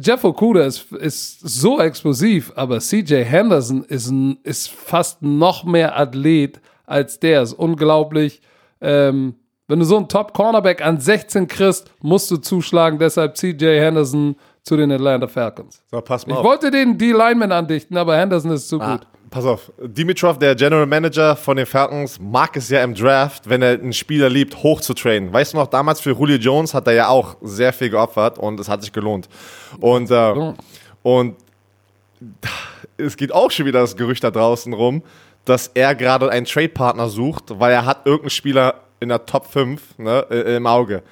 Jeff Okuda ist, ist so explosiv, aber CJ Henderson ist, ist fast noch mehr Athlet als der. Ist unglaublich. Ähm, wenn du so einen Top-Cornerback an 16 kriegst, musst du zuschlagen. Deshalb CJ Henderson zu den Atlanta Falcons. So, pass mal ich auf. wollte den D-Lineman andichten, aber Henderson ist zu ah. gut pass auf, Dimitrov, der General Manager von den Falcons, mag es ja im Draft, wenn er einen Spieler liebt, hoch zu trainen. Weißt du noch, damals für Julio Jones hat er ja auch sehr viel geopfert und es hat sich gelohnt. Und, äh, und es geht auch schon wieder das Gerücht da draußen rum, dass er gerade einen Trade-Partner sucht, weil er hat irgendeinen Spieler in der Top 5 ne, im Auge.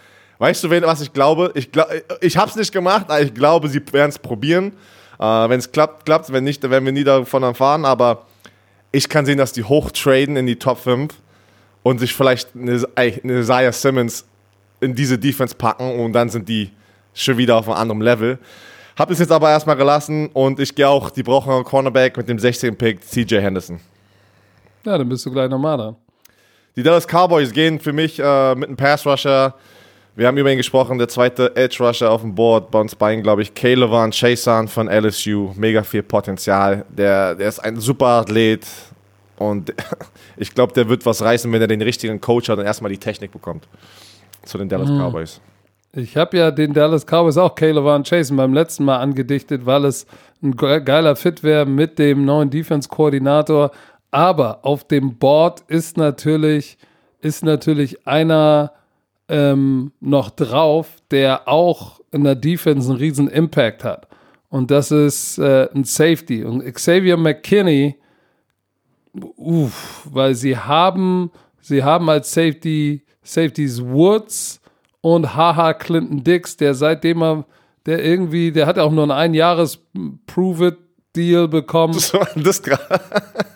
Weißt du, was ich glaube? Ich, glaub, ich habe es nicht gemacht, aber ich glaube, sie werden es probieren. Äh, Wenn es klappt, klappt Wenn nicht, dann werden wir nie davon erfahren. Aber ich kann sehen, dass die hochtraden in die Top 5 und sich vielleicht eine, eine Isaiah Simmons in diese Defense packen und dann sind die schon wieder auf einem anderen Level. Hab es jetzt aber erstmal gelassen und ich gehe auch, die brauchen einen Cornerback mit dem 16. Pick, CJ Henderson. Ja, dann bist du gleich nochmal dran. Die Dallas Cowboys gehen für mich äh, mit einem Pass Rusher wir haben über ihn gesprochen, der zweite Edge Rusher auf dem Board bei uns beiden, glaube ich, Kalevan Chason von LSU. Mega viel Potenzial. Der, der ist ein super Athlet und ich glaube, der wird was reißen, wenn er den richtigen Coach hat und erstmal die Technik bekommt. Zu den Dallas mhm. Cowboys. Ich habe ja den Dallas Cowboys auch Caleb Van Chase beim letzten Mal angedichtet, weil es ein geiler Fit wäre mit dem neuen Defense-Koordinator. Aber auf dem Board ist natürlich, ist natürlich einer ähm, noch drauf, der auch in der Defense einen riesen Impact hat. Und das ist äh, ein Safety. Und Xavier McKinney, uff, weil sie haben, sie haben als Safety, Safeties Woods und Haha Clinton Dix, der seitdem er, der irgendwie, der hat auch nur ein Einjahres Prove-It Deal bekommen. Das war das gerade.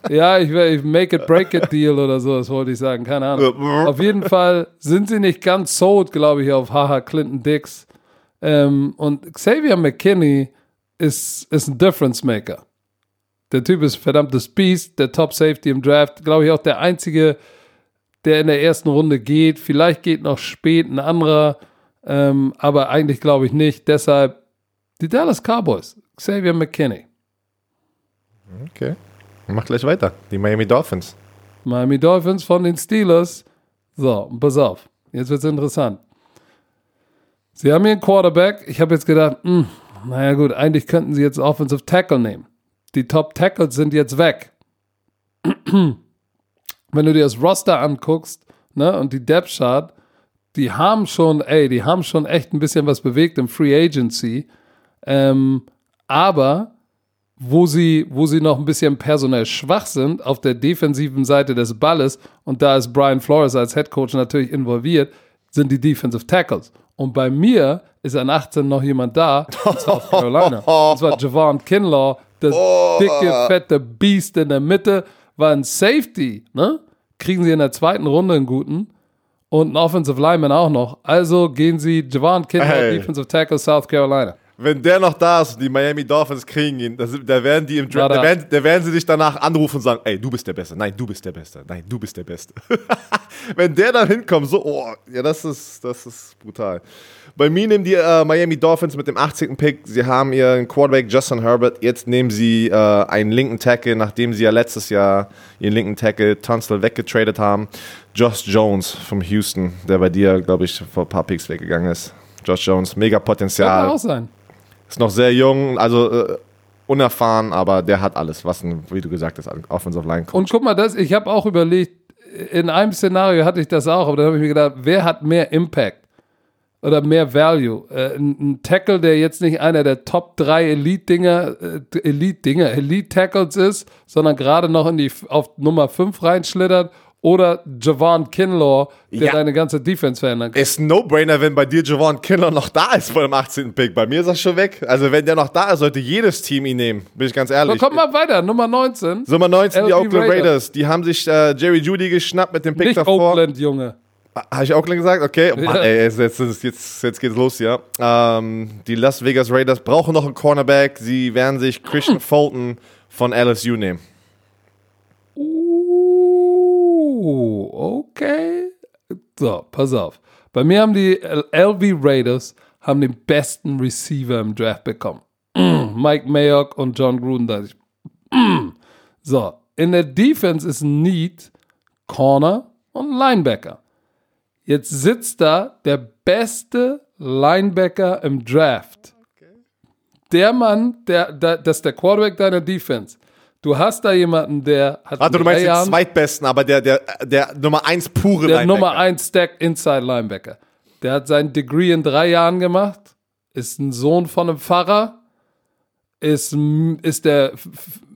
ja, ich, ich Make it Break it Deal oder so, das wollte ich sagen, keine Ahnung. auf jeden Fall sind sie nicht ganz sold, glaube ich, auf Haha Clinton Dix. Ähm, und Xavier McKinney ist, ist ein Difference Maker. Der Typ ist verdammtes Beast, der Top Safety im Draft, glaube ich auch der einzige, der in der ersten Runde geht. Vielleicht geht noch spät ein anderer, ähm, aber eigentlich glaube ich nicht. Deshalb die Dallas Cowboys, Xavier McKinney. Okay. Mach gleich weiter. Die Miami Dolphins. Miami Dolphins von den Steelers. So, pass auf. Jetzt wird es interessant. Sie haben hier einen Quarterback. Ich habe jetzt gedacht, mh, hm, naja gut, eigentlich könnten sie jetzt Offensive Tackle nehmen. Die Top Tackles sind jetzt weg. Wenn du dir das Roster anguckst, ne, und die Depth Chart, die haben schon, ey, die haben schon echt ein bisschen was bewegt im Free Agency. Ähm, aber wo sie, wo sie noch ein bisschen personell schwach sind, auf der defensiven Seite des Balles, und da ist Brian Flores als Head Coach natürlich involviert, sind die Defensive Tackles. Und bei mir ist an 18 noch jemand da, in South Carolina. Das war Javon Kinlaw, das oh. dicke, fette Beast in der Mitte, war ein Safety, ne? Kriegen sie in der zweiten Runde einen guten und einen Offensive Lineman auch noch. Also gehen sie Javon Kinlaw, hey. Defensive Tackle, South Carolina wenn der noch da ist und die Miami Dolphins kriegen ihn, da werden die im Draft, da werden, da werden sie dich danach anrufen und sagen, ey, du bist der Beste, nein, du bist der Beste, nein, du bist der Beste. wenn der dann hinkommt, so, oh, ja, das ist, das ist brutal. Bei mir nehmen die äh, Miami Dolphins mit dem 18. Pick, sie haben ihren Quarterback Justin Herbert, jetzt nehmen sie äh, einen linken Tackle, nachdem sie ja letztes Jahr ihren linken Tackle Tunstall weggetradet haben. Josh Jones vom Houston, der bei dir, glaube ich, vor ein paar Picks weggegangen ist. Josh Jones, mega Potenzial. Kann auch sein. Ist noch sehr jung, also äh, unerfahren, aber der hat alles, was ein, wie du gesagt hast, Offensive Line Coach. Und guck mal, das, ich habe auch überlegt, in einem Szenario hatte ich das auch, aber da habe ich mir gedacht, wer hat mehr Impact oder mehr Value? Äh, ein, ein, Tackle, der jetzt nicht einer der Top 3 Elite-Dinger, äh, Elite-Dinger, Elite-Tackles ist, sondern gerade noch in die auf Nummer 5 reinschlittert oder Javon Kinlaw, der ja. deine ganze Defense verändern kann. Ist ein No-Brainer, wenn bei dir Javon Kinlaw noch da ist vor dem 18. Pick. Bei mir ist das schon weg. Also wenn der noch da ist, sollte jedes Team ihn nehmen. Bin ich ganz ehrlich. Aber komm mal weiter, Nummer 19. Nummer 19, LB die Oakland Raiders. Raiders. Die haben sich äh, Jerry Judy geschnappt mit dem Pick Nicht davor. Oakland, Junge. Habe ich Oakland gesagt? Okay. Ja. Mann, ey, jetzt, jetzt, jetzt, jetzt geht's los, ja. Ähm, die Las Vegas Raiders brauchen noch einen Cornerback. Sie werden sich Christian Fulton von LSU nehmen. Okay. So, pass auf. Bei mir haben die LV Raiders haben den besten Receiver im Draft bekommen. Mike Mayock und John Gruden. so, in der Defense ist Need Corner und Linebacker. Jetzt sitzt da der beste Linebacker im Draft. Der Mann, der, der, das ist der Quarterback deiner Defense. Du hast da jemanden, der hat. Warte, du meinst den zweitbesten, aber der, der, der Nummer 1 pure Der Linebacker. Nummer 1 Stack Inside Linebacker. Der hat sein Degree in drei Jahren gemacht, ist ein Sohn von einem Pfarrer, ist, ist der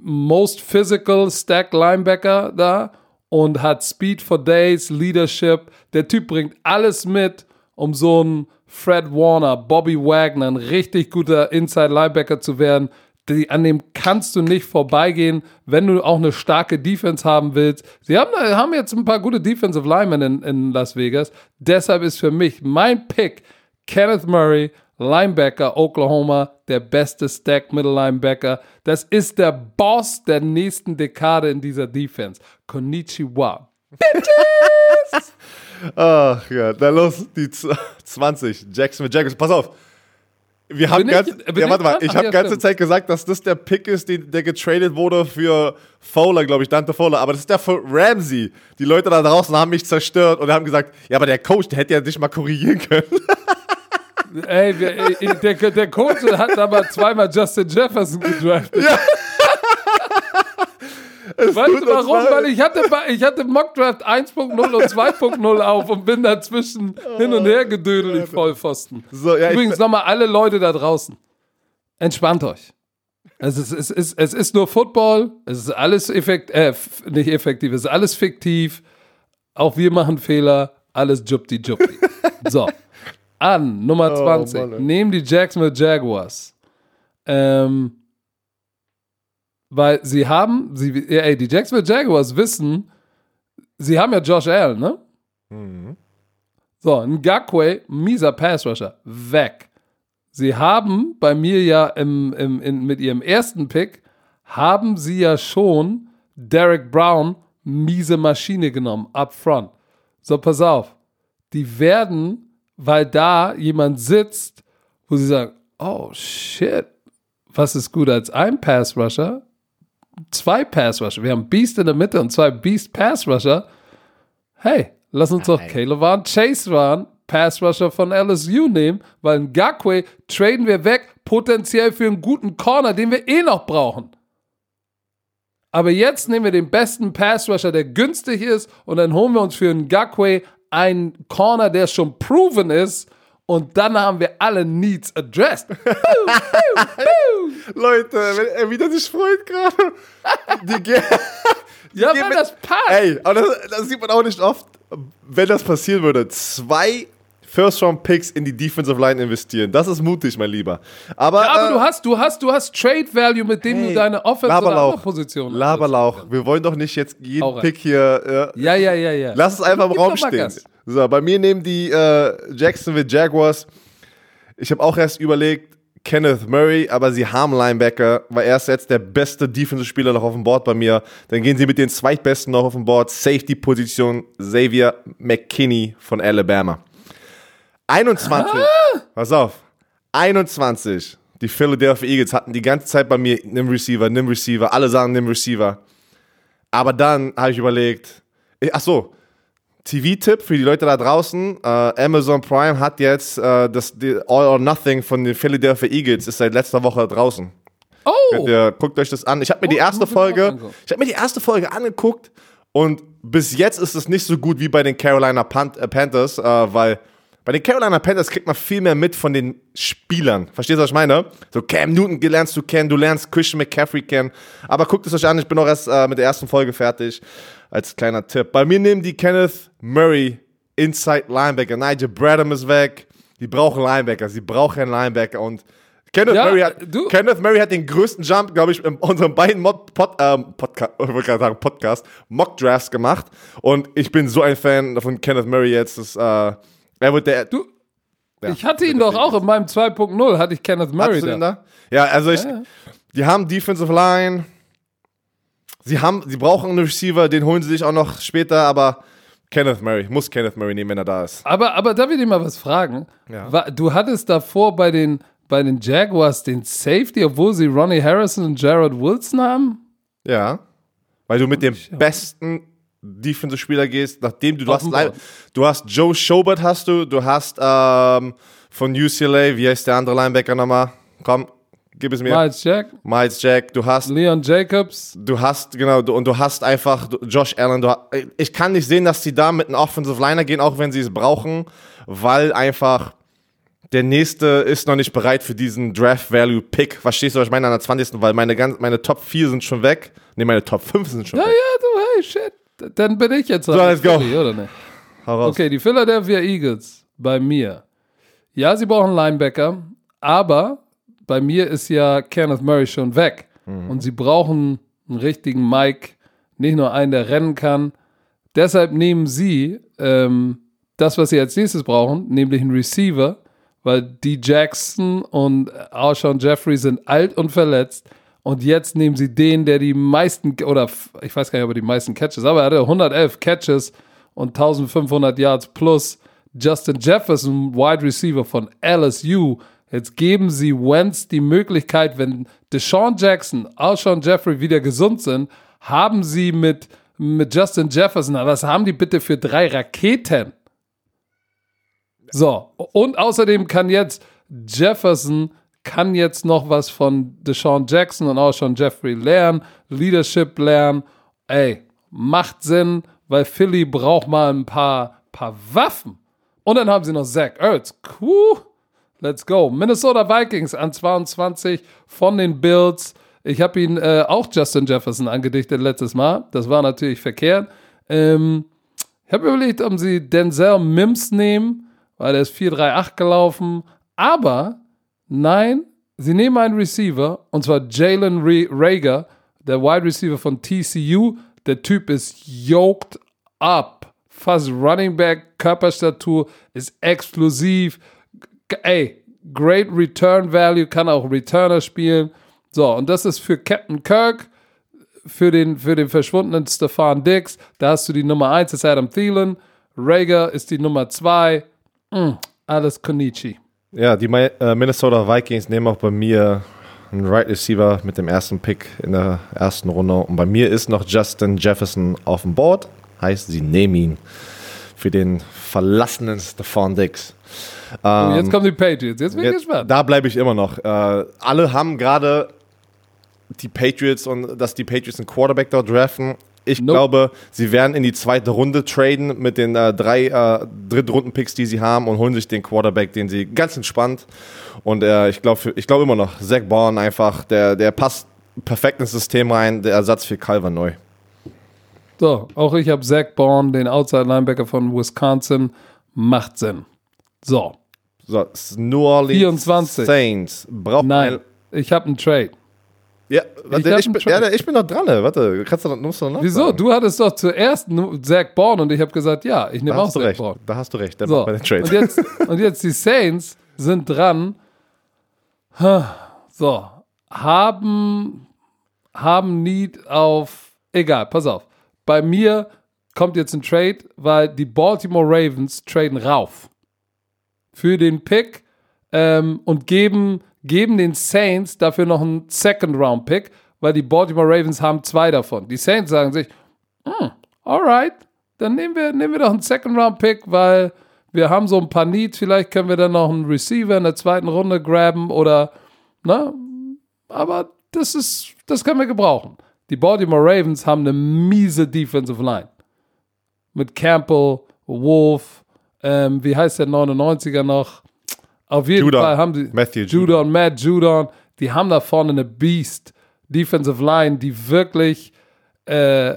most physical Stack Linebacker da und hat Speed for Days, Leadership. Der Typ bringt alles mit, um so ein Fred Warner, Bobby Wagner, ein richtig guter Inside Linebacker zu werden die, an dem kannst du nicht vorbeigehen, wenn du auch eine starke Defense haben willst. Sie haben, haben jetzt ein paar gute Defensive Linemen in, in Las Vegas. Deshalb ist für mich mein Pick Kenneth Murray, Linebacker Oklahoma, der beste Stack Middle Linebacker. Das ist der Boss der nächsten Dekade in dieser Defense. Konnichiwa. Bitches! Ach ja, dann los, die 20. Jackson mit Jackson. Pass auf. Wir haben ganz, ich, ja, warte mal, ich habe ganze Zeit gesagt, dass das der Pick ist, den, der getradet wurde für Fowler, glaube ich, Dante Fowler. Aber das ist der für Ramsey. Die Leute da draußen haben mich zerstört und haben gesagt, ja, aber der Coach, der hätte ja dich mal korrigieren können. Ey, ey der, der Coach hat aber zweimal Justin Jefferson gedraftet. Ja. Weißt du warum? Weil ich hatte, ich hatte Mockdraft 1.0 und 2.0 auf und bin dazwischen hin und her gedödelt, die Vollpfosten. So, ja, Übrigens nochmal alle Leute da draußen. Entspannt euch. Es ist, es, ist, es ist nur Football, es ist alles effekt, äh, nicht effektiv, es ist alles fiktiv. Auch wir machen Fehler, alles Jupti Jupti. so. An, Nummer 20. Oh, Nehmen die Jacksonville Jaguars. Ähm, weil sie haben, sie, ey, die Jacksonville Jaguars wissen, sie haben ja Josh Allen, ne? Mhm. So, ein Gakwe, mieser Passrusher, weg. Sie haben bei mir ja im, im, in, mit ihrem ersten Pick, haben sie ja schon Derek Brown, miese Maschine genommen, up front. So, pass auf. Die werden, weil da jemand sitzt, wo sie sagen, oh shit, was ist gut als ein Pass Rusher? Zwei Pass Rusher. Wir haben Beast in der Mitte und zwei Beast Pass Rusher. Hey, lass uns doch Caleb Chase Run, Pass Rusher von LSU nehmen, weil ein Gakwe traden wir weg, potenziell für einen guten Corner, den wir eh noch brauchen. Aber jetzt nehmen wir den besten Pass Rusher, der günstig ist, und dann holen wir uns für einen Gakwe einen Corner, der schon proven ist und dann haben wir alle Needs addressed. Leute, wenn er wieder sich freut gerade. ja, weil das passt. Ey, aber das, das, sieht man auch nicht oft, wenn das passieren würde. Zwei First-Round-Picks in die Defensive Line investieren. Das ist mutig, mein Lieber. Aber, ja, aber äh, du hast, du hast, du hast Trade Value, mit dem hey, du deine Laberlauch, oder Position Laberlauch. Wir wollen doch nicht jetzt jeden Pick hier. Äh, ja, ja, ja, ja. Lass es einfach im Raum stehen. Gas. So, bei mir nehmen die äh, Jacksonville Jaguars. Ich habe auch erst überlegt, Kenneth Murray, aber sie haben Linebacker, weil er ist jetzt der beste Defensive-Spieler noch auf dem Board bei mir. Dann gehen sie mit den zweitbesten noch auf dem Board. Safety-Position Xavier McKinney von Alabama. 21, ah. pass auf, 21. Die Philadelphia Eagles hatten die ganze Zeit bei mir, nimm Receiver, nimm Receiver, alle sagen nimm Receiver. Aber dann habe ich überlegt, ach so, TV-Tipp für die Leute da draußen. Äh, Amazon Prime hat jetzt äh, das All or Nothing von den Philadelphia Eagles ist seit letzter Woche draußen. Oh! Ihr, guckt euch das an. Ich habe mir oh, die erste Folge, ich habe mir die erste Folge angeguckt und bis jetzt ist es nicht so gut wie bei den Carolina Pan äh, Panthers, äh, weil bei den Carolina Panthers kriegt man viel mehr mit von den Spielern. Verstehst du, was ich meine? So Cam Newton lernst du kennen, du lernst Christian McCaffrey kennen. Aber guckt es euch an, ich bin noch erst äh, mit der ersten Folge fertig als kleiner Tipp. Bei mir nehmen die Kenneth Murray Inside Linebacker. Nigel Bradham ist weg. Die brauchen Linebacker. Sie brauchen einen Linebacker. Und Kenneth, ja, Murray hat, Kenneth Murray hat den größten Jump, glaube ich, in unseren beiden Mod, Pod, ähm, Podcast, ich sagen, Podcast, Mock Drafts gemacht. Und ich bin so ein Fan von Kenneth Murray jetzt. Das, äh, er wird der. Du, ja, ich hatte ihn doch auch in meinem 2.0, hatte ich Kenneth Murray da. da. Ja, also ich, ja. die haben Defensive Line. Sie haben, sie brauchen einen Receiver, den holen sie sich auch noch später, aber Kenneth Murray, muss Kenneth Murray nehmen, wenn er da ist. Aber, aber darf ich dir mal was fragen? Ja. Du hattest davor bei den, bei den Jaguars den Safety, obwohl sie Ronnie Harrison und Jared Wilson haben? Ja. Weil du mit dem besten Defensive-Spieler gehst, nachdem du, du hast, du hast Joe Schobert hast du, du hast ähm, von UCLA, wie heißt der andere Linebacker nochmal? Komm, Gib es mir. Miles Jack. Miles Jack. Du hast. Leon Jacobs. Du hast, genau, du, und du hast einfach Josh Allen. Du, ich kann nicht sehen, dass sie da mit einem Offensive Liner gehen, auch wenn sie es brauchen, weil einfach der nächste ist noch nicht bereit für diesen Draft Value Pick. Verstehst du, was ich meine an der 20. Weil meine, ganz, meine Top 4 sind schon weg. Ne, meine Top 5 sind schon ja, weg. Ja, ja, du, hey, shit. Dann bin ich jetzt. So, let's go. Oder nicht? Okay, die Philadelphia Eagles bei mir. Ja, sie brauchen Linebacker, aber bei mir ist ja Kenneth Murray schon weg. Mhm. Und sie brauchen einen richtigen Mike, nicht nur einen, der rennen kann. Deshalb nehmen sie ähm, das, was sie als nächstes brauchen, nämlich einen Receiver, weil die Jackson und Alshon Jeffrey sind alt und verletzt. Und jetzt nehmen sie den, der die meisten, oder ich weiß gar nicht, ob er die meisten Catches, aber er hatte 111 Catches und 1500 Yards plus. Justin Jefferson, Wide Receiver von LSU, Jetzt geben sie Wentz die Möglichkeit, wenn Deshaun Jackson, Alshon Jeffrey wieder gesund sind, haben sie mit, mit Justin Jefferson, was haben die bitte für drei Raketen? So, und außerdem kann jetzt Jefferson kann jetzt noch was von Deshaun Jackson und auch schon Jeffrey lernen, Leadership lernen. Ey, macht Sinn, weil Philly braucht mal ein paar, paar Waffen. Und dann haben sie noch Zach Ertz. Cool. Let's go. Minnesota Vikings an 22 von den Bills. Ich habe ihn äh, auch Justin Jefferson angedichtet letztes Mal. Das war natürlich verkehrt. Ähm, ich habe überlegt, ob sie Denzel Mims nehmen, weil der ist 4-3-8 gelaufen. Aber nein, sie nehmen einen Receiver und zwar Jalen Rager, der Wide Receiver von TCU. Der Typ ist yoked up. Fast Running Back, Körperstatur, ist explosiv. Ey, great Return Value, kann auch Returner spielen. So, und das ist für Captain Kirk, für den, für den verschwundenen Stefan Dix. Da hast du die Nummer 1, ist Adam Thielen. Rager ist die Nummer 2. Mm, alles Konichi. Ja, die äh, Minnesota Vikings nehmen auch bei mir einen Right Receiver mit dem ersten Pick in der ersten Runde. Und bei mir ist noch Justin Jefferson auf dem Board. Heißt, sie nehmen ihn für den verlassenen Stefan Dix. Ähm, jetzt kommen die Patriots. Jetzt bin ich gespannt. Da bleibe ich immer noch. Äh, alle haben gerade die Patriots und dass die Patriots einen Quarterback dort draften. Ich nope. glaube, sie werden in die zweite Runde traden mit den äh, drei äh, Drittrunden-Picks, die sie haben und holen sich den Quarterback, den sie ganz entspannt. Und äh, ich glaube ich glaub immer noch, Zach Bourne einfach, der, der passt perfekt ins System rein, der Ersatz für Calvin neu. So, auch ich habe Zach Bourne, den Outside-Linebacker von Wisconsin. Macht Sinn. So. So, New Orleans 24. Saints. Braucht Nein, ich habe einen Trade. Ja, warte, ich, ich, ja, ich bin noch dran. Warte, kannst du, musst du noch Wieso? Sagen. Du hattest doch zuerst Zach Bourne und ich habe gesagt, ja, ich nehme auch Zach recht. Bourne. Da hast du recht, der so. bei den Trade. Und jetzt, und jetzt die Saints sind dran. So, haben, haben Need auf, egal, pass auf. Bei mir kommt jetzt ein Trade, weil die Baltimore Ravens traden rauf für den Pick ähm, und geben geben den Saints dafür noch einen Second-Round-Pick, weil die Baltimore Ravens haben zwei davon. Die Saints sagen sich, hm, alright, dann nehmen wir, nehmen wir doch einen Second-Round-Pick, weil wir haben so ein paar Needs, vielleicht können wir dann noch einen Receiver in der zweiten Runde graben oder, ne, aber das ist, das können wir gebrauchen. Die Baltimore Ravens haben eine miese Defensive Line. Mit Campbell, Wolf, ähm, wie heißt der 99er noch? Auf jeden Judon. Fall haben sie Matthew Judon, Judon, Matt Judon, die haben da vorne eine Beast Defensive Line, die wirklich äh,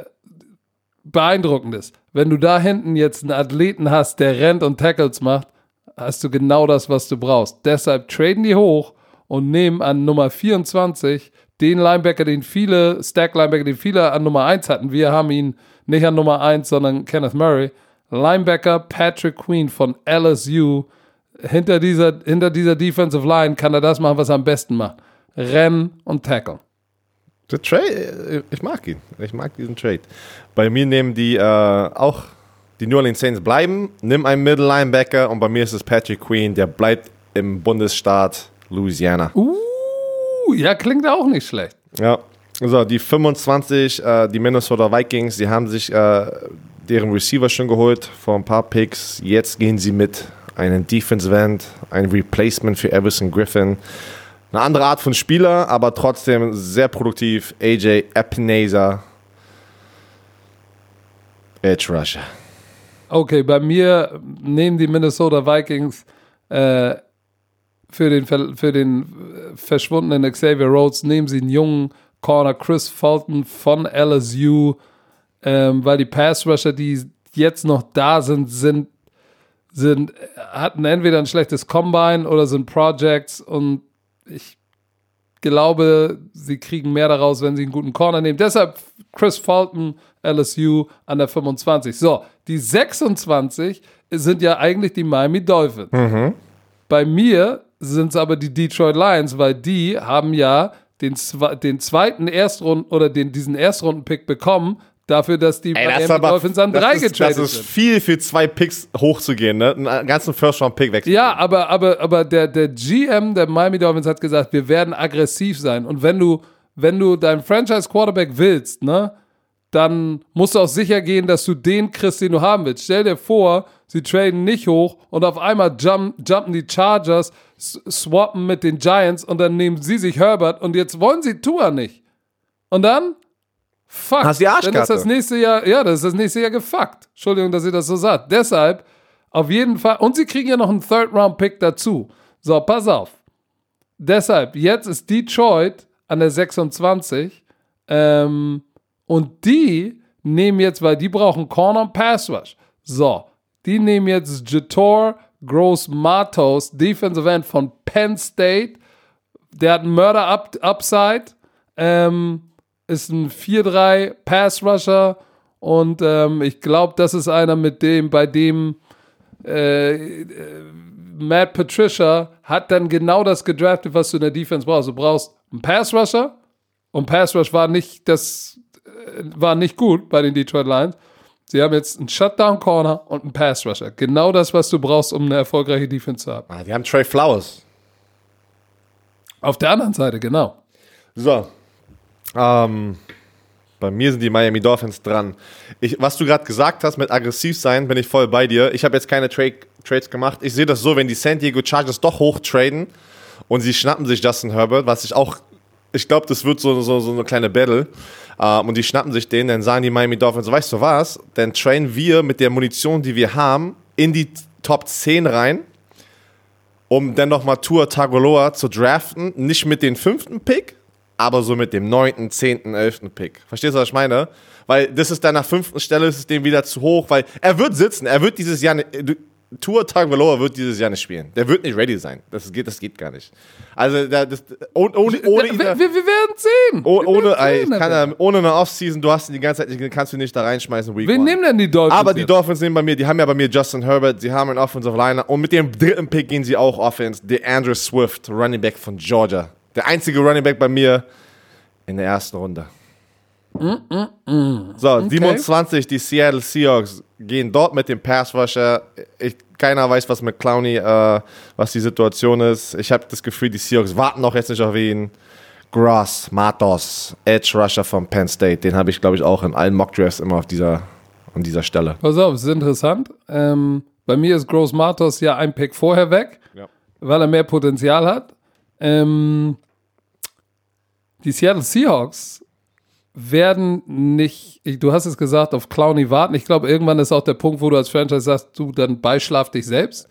beeindruckend ist. Wenn du da hinten jetzt einen Athleten hast, der rennt und Tackles macht, hast du genau das, was du brauchst. Deshalb traden die hoch und nehmen an Nummer 24 den Linebacker, den viele, Stack-Linebacker, den viele an Nummer 1 hatten. Wir haben ihn nicht an Nummer 1, sondern Kenneth Murray. Linebacker Patrick Queen von LSU hinter dieser, hinter dieser Defensive Line kann er das machen, was er am besten macht. Rennen und tackle. Der Trade, ich mag ihn. Ich mag diesen Trade. Bei mir nehmen die äh, auch die New Orleans Saints bleiben, nimm einen Middle Linebacker und bei mir ist es Patrick Queen, der bleibt im Bundesstaat Louisiana. Uh, ja, klingt auch nicht schlecht. Ja, so die 25, äh, die Minnesota Vikings, die haben sich äh, deren Receiver schon geholt vor ein paar Picks. Jetzt gehen sie mit einen Defensive End, ein Replacement für Everson Griffin. Eine andere Art von Spieler, aber trotzdem sehr produktiv. AJ Epinesa, Edge Rusher. Okay, bei mir nehmen die Minnesota Vikings äh, für, den, für den verschwundenen Xavier Rhodes, nehmen sie einen jungen Corner Chris Fulton von LSU, ähm, weil die Pass Rusher, die jetzt noch da sind, sind sind, hatten entweder ein schlechtes Combine oder sind Projects und ich glaube, sie kriegen mehr daraus, wenn sie einen guten Corner nehmen. Deshalb Chris Fulton, LSU an der 25. So, die 26 sind ja eigentlich die Miami Dolphins. Mhm. Bei mir sind es aber die Detroit Lions, weil die haben ja den, den zweiten Erstrunden oder den, diesen Erstrunden-Pick bekommen, dafür, dass die Ey, Miami aber, Dolphins an drei getradet sind. Das ist viel für zwei Picks hochzugehen, ne? Einen ganzen First-Round-Pick wechseln. Ja, aber, aber, aber der, der GM der Miami Dolphins hat gesagt, wir werden aggressiv sein. Und wenn du, wenn du deinen Franchise-Quarterback willst, ne, dann musst du auch sicher gehen, dass du den kriegst, den du haben willst. Stell dir vor, sie traden nicht hoch und auf einmal jump, jumpen die Chargers, swappen mit den Giants und dann nehmen sie sich Herbert und jetzt wollen sie Tua nicht. Und dann? Fuck. Hast die Arschkarte. Dann ist das nächste Jahr, ja, das ist das nächste Jahr gefuckt. Entschuldigung, dass ihr das so sagt. Deshalb, auf jeden Fall, und sie kriegen ja noch einen Third-Round-Pick dazu. So, pass auf. Deshalb, jetzt ist Detroit an der 26. Ähm, und die nehmen jetzt, weil die brauchen Corner und Pass Rush. So, die nehmen jetzt Jator Gross Matos, Defensive End von Penn State. Der hat einen Murder -Up. Ähm, ist ein 4-3 Pass Rusher. Und ähm, ich glaube, das ist einer, mit dem, bei dem äh, äh, Matt Patricia hat dann genau das gedraftet, was du in der Defense brauchst. Du brauchst einen Pass Rusher. Und Pass Rush war nicht das war nicht gut bei den Detroit Lions. Sie haben jetzt einen Shutdown Corner und einen Pass Rusher. Genau das, was du brauchst, um eine erfolgreiche Defense zu haben. Ah, die haben Trey Flowers. Auf der anderen Seite, genau. So. Ähm, bei mir sind die Miami Dolphins dran. Ich, was du gerade gesagt hast mit aggressiv sein, bin ich voll bei dir. Ich habe jetzt keine Tra Trades gemacht. Ich sehe das so, wenn die San Diego Chargers doch hoch traden und sie schnappen sich Justin Herbert, was ich auch, ich glaube, das wird so, so, so eine kleine Battle. Uh, und die schnappen sich den, dann sagen die Miami Dolphins, weißt du was, dann trainen wir mit der Munition, die wir haben, in die Top 10 rein, um dann nochmal Tour Tagoloa zu draften, nicht mit dem fünften Pick, aber so mit dem neunten, zehnten, elften Pick. Verstehst du, was ich meine? Weil das ist dann nach fünften Stelle, ist es dem wieder zu hoch, weil er wird sitzen, er wird dieses Jahr, Tour Tagovailoa wird dieses Jahr nicht spielen. Der wird nicht ready sein. Das geht, das geht gar nicht. Also das, ohne, ohne, ohne wir, wir, wir, werden sehen. Oh, ohne, sehen, ey, kann, ohne eine Offseason, du hast ihn die ganze Zeit, kannst du nicht da reinschmeißen. Week Wen one. nehmen denn die Dolphins? Aber die jetzt? Dolphins nehmen bei mir, die haben ja bei mir Justin Herbert, sie haben einen Offensive Liner und mit dem dritten Pick gehen sie auch Offense. Der Andrew Swift, Running Back von Georgia. Der einzige Running Back bei mir in der ersten Runde. Mm, mm, mm. So, okay. 27, die Seattle Seahawks gehen dort mit dem Pass Rusher. Ich, keiner weiß, was mit Clowney, äh, was die Situation ist. Ich habe das Gefühl, die Seahawks warten noch jetzt nicht auf ihn. Gross, Matos, Edge Rusher von Penn State, den habe ich, glaube ich, auch in allen Mock Drafts immer auf dieser, an dieser Stelle. Pass auf, es ist interessant. Ähm, bei mir ist Gross Matos ja ein Pick vorher weg, ja. weil er mehr Potenzial hat. Ähm, die Seattle Seahawks werden nicht, du hast es gesagt, auf Clowny warten. Ich glaube, irgendwann ist auch der Punkt, wo du als Franchise sagst, du dann beischlaf dich selbst.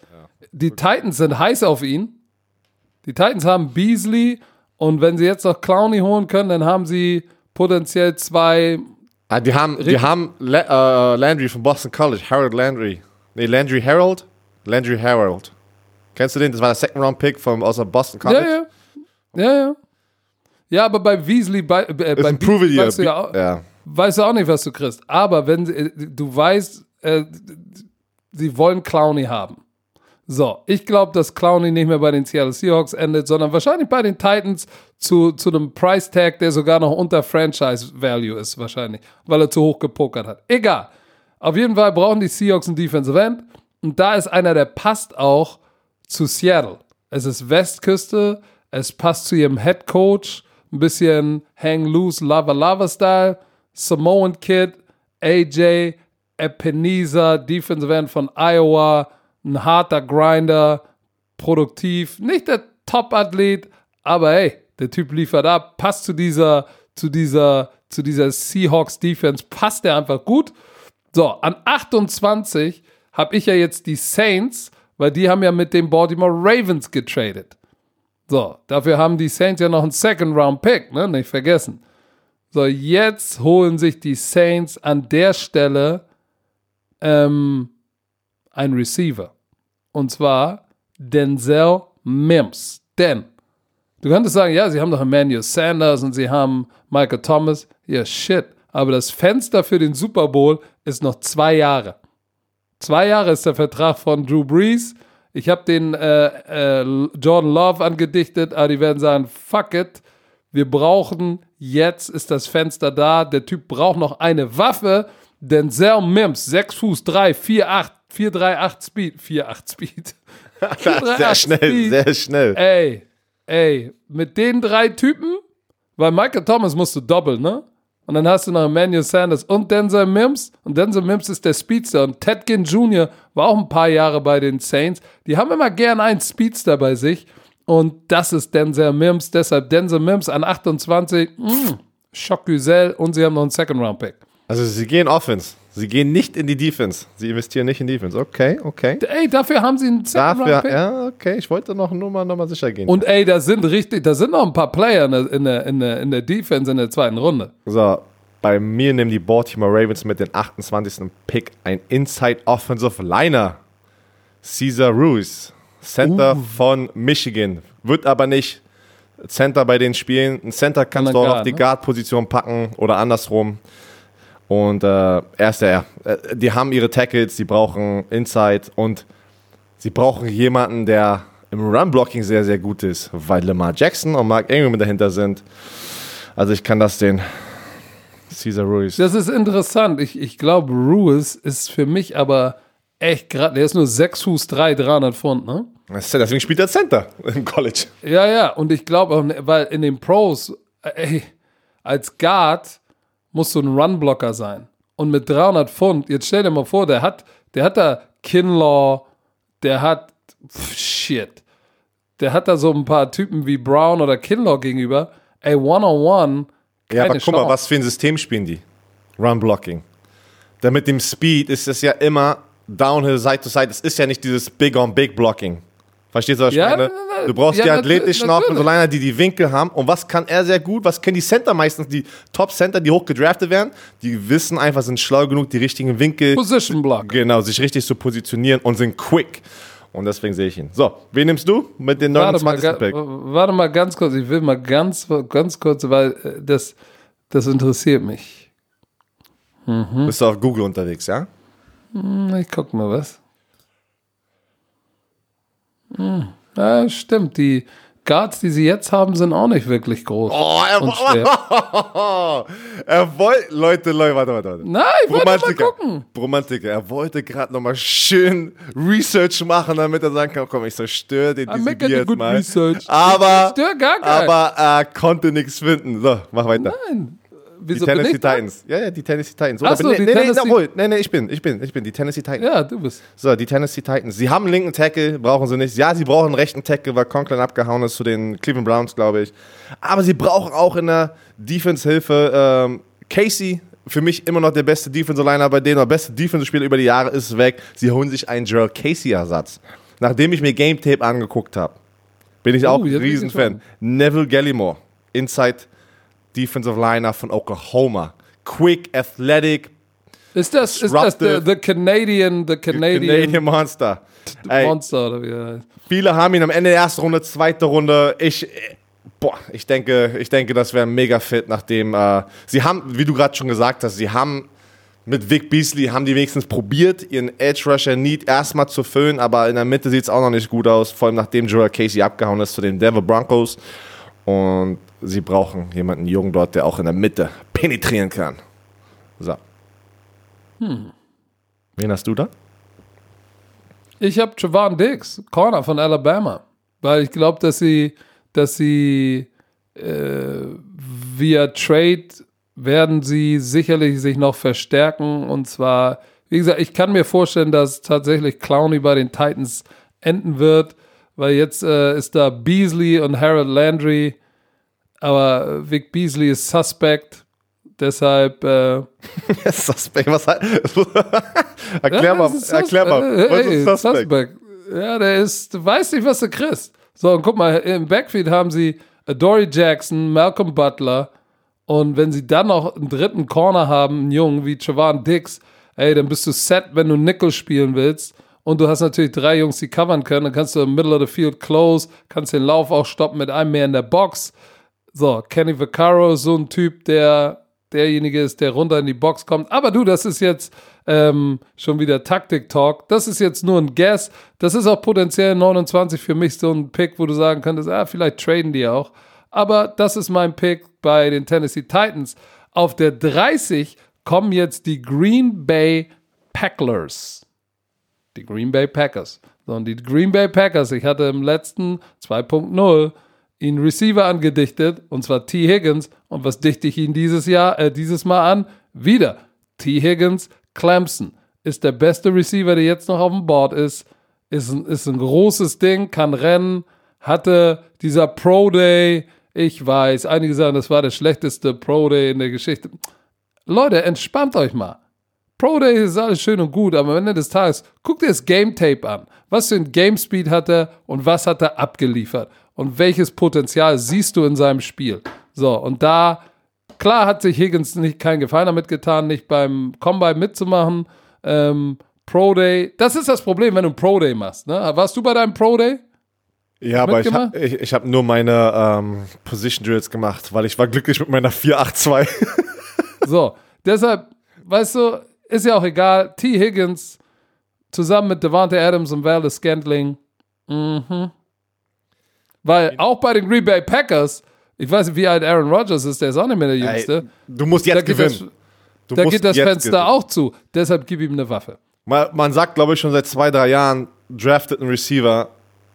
Die Titans sind heiß auf ihn. Die Titans haben Beasley und wenn sie jetzt noch Clowny holen können, dann haben sie potenziell zwei. Ah, die haben, die haben La uh, Landry von Boston College, Harold Landry. Nee, Landry Harold? Landry Harold. Kennst du den? Das war der Second Round Pick vom, aus Boston College. Ja, ja. Ja, ja. Ja, aber bei Weasley, bei, äh, bei Beasley weißt, du ja, auch, ja. weißt du auch nicht, was du kriegst. Aber wenn äh, du weißt, äh, sie wollen Clowny haben. So, ich glaube, dass Clowny nicht mehr bei den Seattle Seahawks endet, sondern wahrscheinlich bei den Titans zu, zu einem Price Tag, der sogar noch unter Franchise Value ist, wahrscheinlich, weil er zu hoch gepokert hat. Egal. Auf jeden Fall brauchen die Seahawks einen Defensive End. Und da ist einer, der passt auch zu Seattle. Es ist Westküste, es passt zu ihrem Head Coach ein bisschen Hang Loose, Lava Lava Style. Samoan Kid, AJ, Ebenezer, Defensive End von Iowa, ein harter Grinder, produktiv, nicht der Top-Athlet, aber hey, der Typ liefert ab, passt zu dieser, zu dieser, zu dieser Seahawks Defense, passt der einfach gut. So, an 28 habe ich ja jetzt die Saints, weil die haben ja mit den Baltimore Ravens getradet. So, dafür haben die Saints ja noch einen Second-Round-Pick, ne? Nicht vergessen. So, jetzt holen sich die Saints an der Stelle ähm, einen Receiver. Und zwar Denzel Mims. Denn du könntest sagen, ja, sie haben doch Emmanuel Sanders und sie haben Michael Thomas. Ja, shit. Aber das Fenster für den Super Bowl ist noch zwei Jahre. Zwei Jahre ist der Vertrag von Drew Brees ich habe den äh, äh, Jordan Love angedichtet, aber die werden sagen, fuck it, wir brauchen, jetzt ist das Fenster da, der Typ braucht noch eine Waffe, denn Zell Mims, 6 Fuß 3, 4, 8, 4, 3, 8 Speed, 4, 8 Speed. 4, 3, sehr 8 schnell, Speed. sehr schnell. Ey, ey, mit den drei Typen, weil Michael Thomas musste doppeln, ne? Und dann hast du noch Emmanuel Sanders und Denzel Mims. Und Denzel Mims ist der Speedster. Und Ted Ginn Jr. war auch ein paar Jahre bei den Saints. Die haben immer gern einen Speedster bei sich. Und das ist Denzel Mims. Deshalb Denzel Mims an 28. Mh, Schock Güzel. Und sie haben noch einen Second-Round-Pick. Also sie gehen Offense. Sie gehen nicht in die Defense. Sie investieren nicht in Defense. Okay, okay. Ey, dafür haben sie einen Second dafür, Ja, okay. Ich wollte noch nur mal, noch mal sicher gehen. Und ey, da sind richtig, da sind noch ein paar Player in der, in der, in der, in der Defense in der zweiten Runde. So, bei mir nehmen die Baltimore Ravens mit dem 28. Pick ein Inside Offensive Liner. Caesar Ruiz, Center uh. von Michigan. Wird aber nicht Center bei den Spielen. Ein Center kannst du auch auf die ne? Guard-Position packen oder andersrum. Und äh, er ist der, äh, die haben ihre Tackles, sie brauchen Inside und sie brauchen jemanden, der im Run-Blocking sehr, sehr gut ist, weil Lamar Jackson und Mark Ingram dahinter sind. Also ich kann das sehen. Caesar Ruiz. Das ist interessant. Ich, ich glaube, Ruiz ist für mich aber echt gerade, der ist nur 6 Fuß 3, 300 Pfund, ne? Deswegen spielt er Center im College. Ja, ja, und ich glaube, weil in den Pros, ey, als Guard musst du ein Runblocker sein. Und mit 300 Pfund, jetzt stell dir mal vor, der hat, der hat da Kinlaw, der hat, pff, shit, der hat da so ein paar Typen wie Brown oder Kinlaw gegenüber. Ey, one-on-one, ja, aber guck mal, was für ein System spielen die? Run-Blocking. Da mit dem Speed ist es ja immer Downhill, Side to Side. Es ist ja nicht dieses Big-on-Big-Blocking. Verstehst du, was ich ja, meine? Du brauchst ja, die athletischen Offensive die die Winkel haben. Und was kann er sehr gut? Was können die Center meistens? Die Top-Center, die hoch gedraftet werden, die wissen einfach, sind schlau genug, die richtigen Winkel. Position Block. Genau, sich richtig zu positionieren und sind quick. Und deswegen sehe ich ihn. So, wen nimmst du mit den 29. Warte Pick? Warte mal ganz kurz, ich will mal ganz, ganz kurz, weil äh, das, das interessiert mich. Mhm. Bist du auf Google unterwegs, ja? Hm, ich guck mal was. Hm. Ja, stimmt. Die, Guards, die sie jetzt haben, sind auch nicht wirklich groß. Oh, er, und schwer. er wollte, Leute, Leute, warte, warte, warte. Nein, ich wollte mal gucken. Romantiker, er wollte gerade nochmal schön Research machen, damit er sagen kann, komm, ich zerstöre den diesen jetzt mal. Research. Aber, ich gar keinen. aber er konnte nichts finden. So, mach weiter. Nein, Wieso die Tennessee Titans. Ja, ja, die Tennessee Titans. Oder so, nee, nee, Tennessee nee, nee, nee, ich bin, ich bin, ich bin die Tennessee Titans. Ja, du bist. So, die Tennessee Titans. Sie haben einen linken Tackle, brauchen sie nicht. Ja, sie brauchen einen rechten Tackle, weil Conklin abgehauen ist zu den Cleveland Browns, glaube ich. Aber sie brauchen auch in der Defense-Hilfe ähm, Casey. Für mich immer noch der beste Defensive-Liner bei denen, der beste Defensive-Spieler über die Jahre ist weg. Sie holen sich einen Gerald Casey-Ersatz. Nachdem ich mir Game Tape angeguckt habe, bin ich uh, auch ein Riesenfan. Neville Gallimore, Inside Defensive Liner von Oklahoma quick, athletic. Ist das, ist das the, the Canadian, the Canadian, Canadian Monster? Ey, Monster oder wie heißt. Viele haben ihn am Ende der ersten Runde, zweite Runde. Ich, boah, ich denke, ich denke, das wäre mega fit, nachdem äh, sie haben, wie du gerade schon gesagt hast, sie haben mit Vic Beasley haben die wenigstens probiert, ihren Edge Rusher Need erstmal zu füllen, aber in der Mitte sieht es auch noch nicht gut aus, vor allem nachdem Joel Casey abgehauen ist zu den Denver Broncos. Und sie brauchen jemanden jungen dort, der auch in der Mitte penetrieren kann. So. Hm. Wen hast du da? Ich habe Javon Diggs, Corner von Alabama. Weil ich glaube, dass sie, dass sie äh, via Trade werden sie sicherlich sich noch verstärken. Und zwar, wie gesagt, ich kann mir vorstellen, dass tatsächlich Clowney bei den Titans enden wird, weil jetzt äh, ist da Beasley und Harold Landry aber Vic Beasley ist suspect. Deshalb. Äh, suspect, was heißt. erklär ja, mal, erklär mal. Äh, was ist suspect? suspect? Ja, der ist, du weißt nicht, was du kriegst. So, und guck mal, im Backfield haben sie Dory Jackson, Malcolm Butler. Und wenn sie dann noch einen dritten Corner haben, einen Jungen wie Javon Dix, ey, dann bist du set, wenn du Nickel spielen willst. Und du hast natürlich drei Jungs, die covern können. Dann kannst du im Middle of the Field close, kannst den Lauf auch stoppen mit einem mehr in der Box. So, Kenny Vaccaro so ein Typ, der derjenige ist, der runter in die Box kommt. Aber du, das ist jetzt ähm, schon wieder Taktik-Talk. Das ist jetzt nur ein Guess. Das ist auch potenziell 29 für mich so ein Pick, wo du sagen könntest, ah, vielleicht traden die auch. Aber das ist mein Pick bei den Tennessee Titans. Auf der 30 kommen jetzt die Green Bay Packers. Die Green Bay Packers. So, und die Green Bay Packers, ich hatte im letzten 2.0 ihn Receiver angedichtet, und zwar T. Higgins. Und was dichte ich ihn dieses Jahr, äh, dieses Mal an? Wieder T. Higgins, Clemson. Ist der beste Receiver, der jetzt noch auf dem Board ist. Ist ein, ist ein großes Ding, kann rennen, hatte dieser Pro Day. Ich weiß, einige sagen, das war der schlechteste Pro Day in der Geschichte. Leute, entspannt euch mal. Pro Day ist alles schön und gut, aber am Ende des Tages, guckt dir das Game Tape an. Was für ein Game Speed hat er und was hat er abgeliefert? Und welches Potenzial siehst du in seinem Spiel? So, und da, klar hat sich Higgins nicht keinen Gefallen damit getan, nicht beim Combine mitzumachen. Ähm, Pro Day, das ist das Problem, wenn du ein Pro Day machst. Ne? Warst du bei deinem Pro Day? Ja, aber ich habe ich, ich hab nur meine ähm, Position Drills gemacht, weil ich war glücklich mit meiner 482. so, deshalb, weißt du, ist ja auch egal. T. Higgins zusammen mit Devante Adams und Valdez Scantling. Mhm. Weil auch bei den Green Bay Packers, ich weiß nicht, wie alt Aaron Rodgers ist, der ist auch nicht mehr der Jüngste. Ey, du musst jetzt gewinnen. Das, da geht das Fenster gewinnen. auch zu. Deshalb gib ihm eine Waffe. Man, man sagt, glaube ich, schon seit zwei, drei Jahren, draftet einen Receiver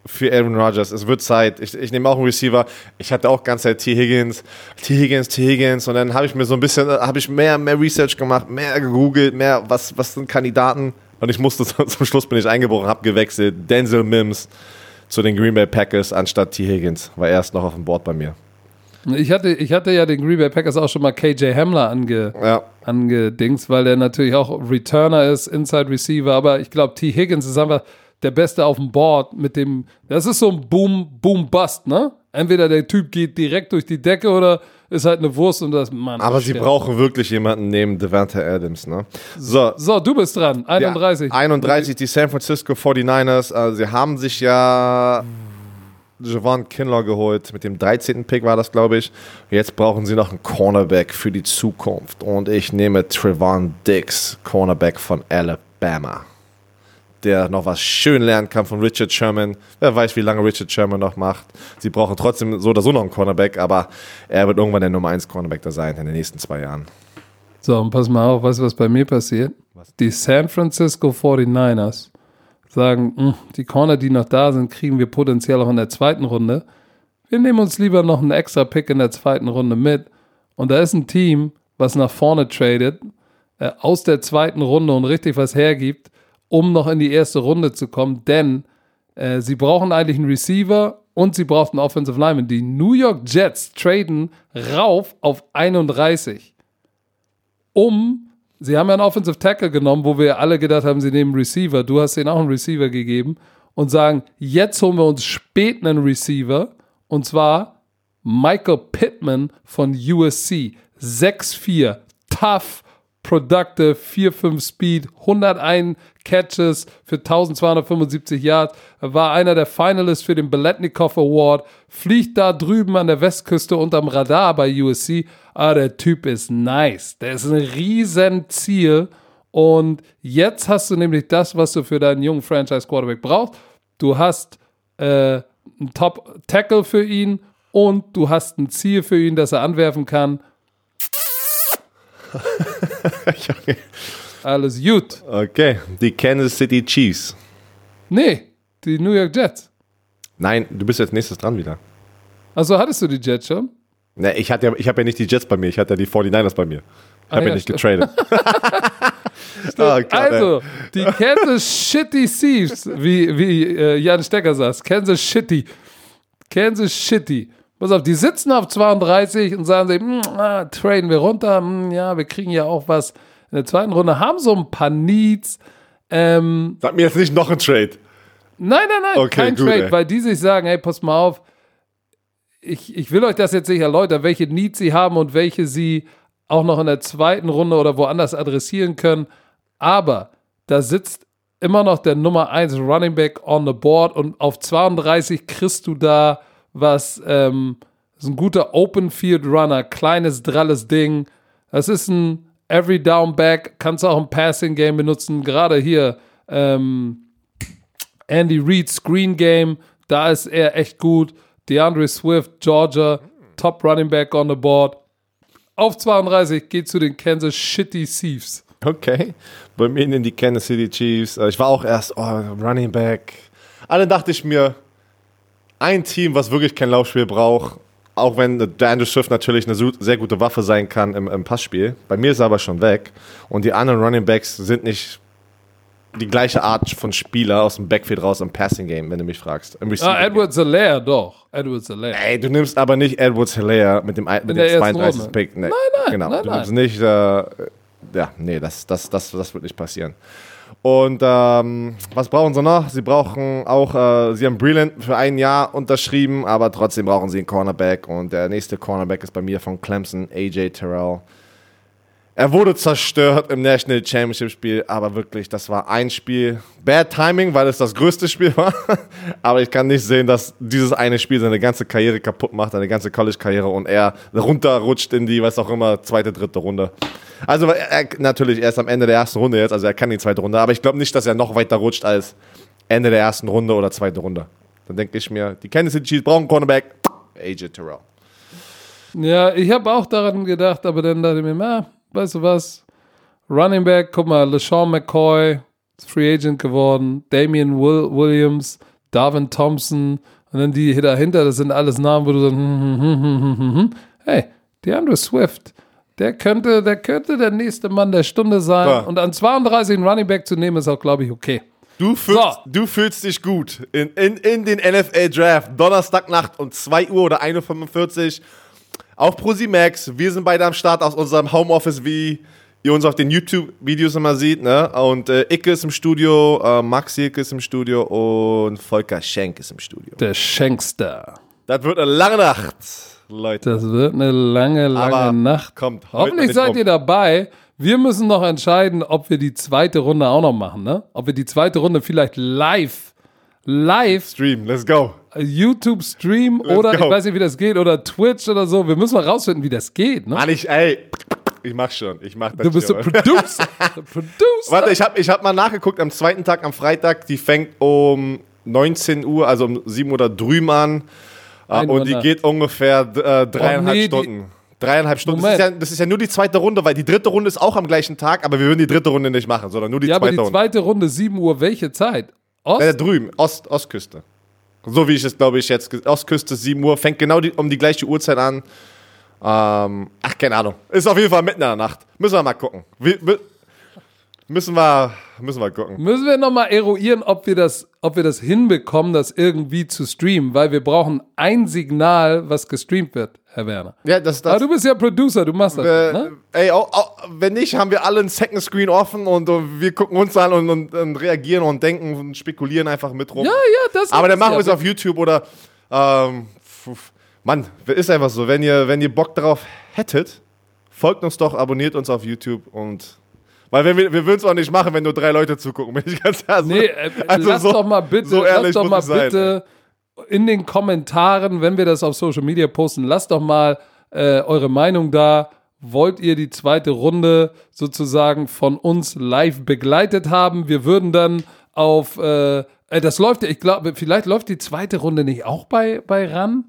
für Aaron Rodgers. Es wird Zeit. Ich, ich nehme auch einen Receiver. Ich hatte auch ganz Zeit T. Higgins, T. Higgins, T. Higgins. Und dann habe ich mir so ein bisschen, habe ich mehr, mehr Research gemacht, mehr gegoogelt, mehr, was, was sind Kandidaten. Und ich musste zum Schluss bin ich eingebrochen, habe gewechselt. Denzel Mims zu den Green Bay Packers anstatt T. Higgins. War erst noch auf dem Board bei mir. Ich hatte, ich hatte ja den Green Bay Packers auch schon mal KJ Hamler ange, ja. angedings, weil der natürlich auch Returner ist, Inside Receiver, aber ich glaube, T. Higgins ist einfach der Beste auf dem Board mit dem, das ist so ein Boom, Boom, Bust, ne? Entweder der Typ geht direkt durch die Decke oder ist halt eine Wurst und das, Mann. Aber sie brauchen wirklich jemanden neben Devante Adams, ne? So. So, du bist dran. 31. Ja, 31, die San Francisco 49ers. Also sie haben sich ja Javon Kinlaw geholt. Mit dem 13. Pick war das, glaube ich. Jetzt brauchen sie noch einen Cornerback für die Zukunft. Und ich nehme Trevon Dix, Cornerback von Alabama der noch was schön lernen kann von Richard Sherman. Wer weiß, wie lange Richard Sherman noch macht. Sie brauchen trotzdem so oder so noch einen Cornerback, aber er wird irgendwann der Nummer 1 Cornerback da sein in den nächsten zwei Jahren. So, und pass mal auf, weißt du, was bei mir passiert? Was? Die San Francisco 49ers sagen, hm, die Corner, die noch da sind, kriegen wir potenziell auch in der zweiten Runde. Wir nehmen uns lieber noch einen extra Pick in der zweiten Runde mit. Und da ist ein Team, was nach vorne tradet, äh, aus der zweiten Runde und richtig was hergibt um noch in die erste Runde zu kommen, denn äh, sie brauchen eigentlich einen Receiver und sie brauchen einen Offensive Lineman. Die New York Jets traden rauf auf 31, um Sie haben ja einen Offensive Tackle genommen, wo wir alle gedacht haben, sie nehmen Receiver. Du hast ihnen auch einen Receiver gegeben und sagen, jetzt holen wir uns spät einen Receiver und zwar Michael Pittman von USC. 6'4, tough, productive, 4-5 Speed, 101 Catches für 1275 Yards, war einer der Finalists für den Beletnikov Award, fliegt da drüben an der Westküste unterm Radar bei USC. Ah, der Typ ist nice. Der ist ein Riesenziel. Und jetzt hast du nämlich das, was du für deinen jungen Franchise Quarterback brauchst. Du hast äh, einen Top Tackle für ihn und du hast ein Ziel für ihn, das er anwerfen kann. Alles gut. Okay, die Kansas City Chiefs. Nee, die New York Jets. Nein, du bist jetzt nächstes dran wieder. Also hattest du die Jets schon? Nee, ich, hatte ja, ich habe ja nicht die Jets bei mir, ich hatte ja die 49ers bei mir. Ich habe ah, ja, ja, nicht getradet. oh, also, die Kansas Shitty Thieves, wie, wie äh, Jan Stecker sagt. Kansas Shitty. Kansas Shitty. Pass auf, die sitzen auf 32 und sagen sich, hm, ah, traden wir runter, hm, ja, wir kriegen ja auch was in der zweiten Runde, haben so ein paar Needs. Ähm, Sag mir jetzt nicht noch ein Trade. Nein, nein, nein, okay, kein gut, Trade, ey. weil die sich sagen, hey, pass mal auf, ich, ich will euch das jetzt nicht erläutern, welche Needs sie haben und welche sie auch noch in der zweiten Runde oder woanders adressieren können, aber da sitzt immer noch der Nummer 1 Running Back on the board und auf 32 kriegst du da was, ähm, ist ein guter Open Field Runner, kleines, dralles Ding. Das ist ein Every Down Back, kannst du auch im Passing Game benutzen. Gerade hier ähm, Andy Reid Screen Game, da ist er echt gut. DeAndre Swift, Georgia, Top Running Back on the board. Auf 32 geht zu den Kansas Shitty Chiefs. Okay, bei mir in die Kansas City Chiefs. Äh, ich war auch erst oh, Running Back. Alle dachte ich mir, ein Team, was wirklich kein Laufspiel braucht, auch wenn der Andrew Swift natürlich eine sehr gute Waffe sein kann im, im Passspiel. Bei mir ist er aber schon weg. Und die anderen Running Backs sind nicht die gleiche Art von Spieler aus dem Backfield raus im Passing Game, wenn du mich fragst. Ah, Edwards Hilaire, doch. Edwards Hilaire. Ey, du nimmst aber nicht Edwards Hilaire mit dem, mit dem 32. Pick. Nee, nein, nein. Genau. Nein, du nimmst nicht, äh, ja, nee, das, das, das, das wird nicht passieren. Und ähm, was brauchen sie noch? Sie brauchen auch, äh, sie haben Brilliant für ein Jahr unterschrieben, aber trotzdem brauchen sie einen Cornerback. Und der nächste Cornerback ist bei mir von Clemson, AJ Terrell. Er wurde zerstört im National Championship Spiel, aber wirklich, das war ein Spiel. Bad Timing, weil es das größte Spiel war. aber ich kann nicht sehen, dass dieses eine Spiel seine ganze Karriere kaputt macht, seine ganze College-Karriere und er runterrutscht in die, was auch immer, zweite, dritte Runde. Also er, natürlich erst am Ende der ersten Runde jetzt, also er kann die zweite Runde, aber ich glaube nicht, dass er noch weiter rutscht als Ende der ersten Runde oder zweite Runde. Dann denke ich mir, die Kansas City Chiefs brauchen Cornerback, AJ Terrell. Ja, ich habe auch daran gedacht, aber dann dachte ich mir, na, weißt du was? Running Back, guck mal, LeSean McCoy, Free Agent geworden, Damian Will Williams, Darvin Thompson und dann die dahinter, das sind alles Namen, wo du so, hm, hm, hm, hm, hm, hm. hey, DeAndre Swift, der könnte, der könnte der nächste Mann der Stunde sein. Ja. Und an 32 einen Running Back zu nehmen, ist auch, glaube ich, okay. Du fühlst, so. du fühlst dich gut in, in, in den NFL Draft. Donnerstagnacht um 2 Uhr oder 1.45 Uhr auf ProSimax. Wir sind beide am Start aus unserem Homeoffice, wie ihr uns auf den YouTube-Videos immer seht. Ne? Und äh, Icke ist im Studio, äh, Max Icke ist im Studio und Volker Schenk ist im Studio. Der Schenkster. Das wird eine lange Nacht, Leute. Das wird eine lange, lange Aber Nacht. Kommt Hoffentlich seid rum. ihr dabei. Wir müssen noch entscheiden, ob wir die zweite Runde auch noch machen, ne? Ob wir die zweite Runde vielleicht live, live Stream, let's go. YouTube Stream oder go. ich weiß nicht, wie das geht oder Twitch oder so. Wir müssen mal rausfinden, wie das geht, ne? Mann, ich, ey, ich mach schon. Ich mach das Du bist der Producer. Producer. Warte, ich habe ich hab mal nachgeguckt am zweiten Tag, am Freitag, die fängt um 19 Uhr, also um 7 Uhr drüben an. Ein und die geht ungefähr äh, dreieinhalb oh, nee, Stunden. Dreieinhalb Stunden. Das ist, ja, das ist, ja, nur die zweite Runde, weil die dritte Runde ist auch am gleichen Tag, aber wir würden die dritte Runde nicht machen, sondern nur die ja, zweite Runde. Ja, aber die zweite Runde, 7 Uhr, welche Zeit? Ost? Äh, drüben, Ost, Ostküste. So wie ich es, glaube ich, jetzt. Ostküste 7 Uhr, fängt genau die, um die gleiche Uhrzeit an. Ähm, ach, keine Ahnung. Ist auf jeden Fall mitten in der Nacht. Müssen wir mal gucken. Wir, wir, müssen, wir, müssen wir gucken. Müssen wir nochmal eruieren, ob wir, das, ob wir das hinbekommen, das irgendwie zu streamen, weil wir brauchen ein Signal, was gestreamt wird, Herr Werner. Ja, das, das, Aber du bist ja Producer, du machst das. Äh, ne? Ey, auch, auch, wenn nicht, haben wir alle einen Second Screen offen und, und wir gucken uns an und, und, und, reagieren und denken und spekulieren einfach mit rum. Ja, ja, das Aber dann machen wir es auf YouTube oder. Ähm, Mann, ist einfach so. Wenn ihr, wenn ihr Bock darauf hättet, folgt uns doch, abonniert uns auf YouTube und. Weil wir, wir würden es auch nicht machen, wenn nur drei Leute zugucken, bin ich ganz ehrlich. Nee, äh, also lass so, doch mal bitte, so lass doch mal bitte in den Kommentaren, wenn wir das auf Social Media posten, lasst doch mal äh, eure Meinung da. Wollt ihr die zweite Runde sozusagen von uns live begleitet haben? Wir würden dann auf, äh, äh das läuft, ich glaube, vielleicht läuft die zweite Runde nicht auch bei, bei RAN?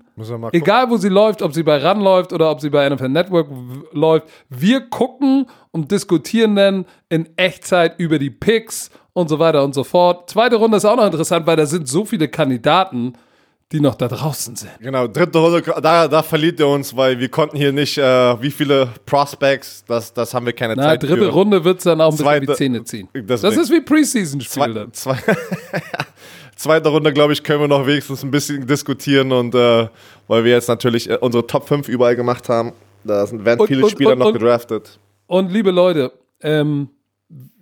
Egal, wo sie läuft, ob sie bei RAN läuft oder ob sie bei NFL Network läuft, wir gucken und diskutieren dann in Echtzeit über die Picks und so weiter und so fort. Zweite Runde ist auch noch interessant, weil da sind so viele Kandidaten, die noch da draußen sind. Genau, dritte Runde, da, da verliert ihr uns, weil wir konnten hier nicht, äh, wie viele Prospects, das, das haben wir keine Na, Zeit dritte für. Runde wird es dann auch ein Zweite, bisschen die Zähne ziehen. Deswegen. Das ist wie Preseason-Spiel zwei, zwei Zweite Runde, glaube ich, können wir noch wenigstens ein bisschen diskutieren und äh, weil wir jetzt natürlich äh, unsere Top 5 überall gemacht haben, da werden viele und, Spieler und, noch gedraftet. Und liebe Leute, ähm,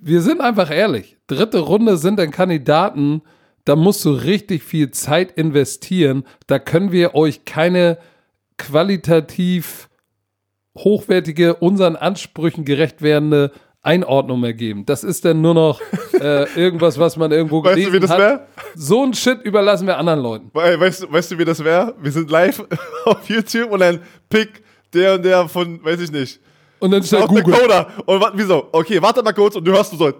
wir sind einfach ehrlich. Dritte Runde sind dann Kandidaten, da musst du richtig viel Zeit investieren. Da können wir euch keine qualitativ hochwertige, unseren Ansprüchen gerecht werdende Einordnung mehr geben. Das ist dann nur noch äh, irgendwas, was man irgendwo weißt gelesen du, wie das wäre? So ein Shit überlassen wir anderen Leuten. Weißt, du, weißt du, wie das wäre? Wir sind live auf YouTube und dann pick der und der von, weiß ich nicht. Und dann steht Google. Coder. Und wieso? Okay, warte mal kurz und du hörst so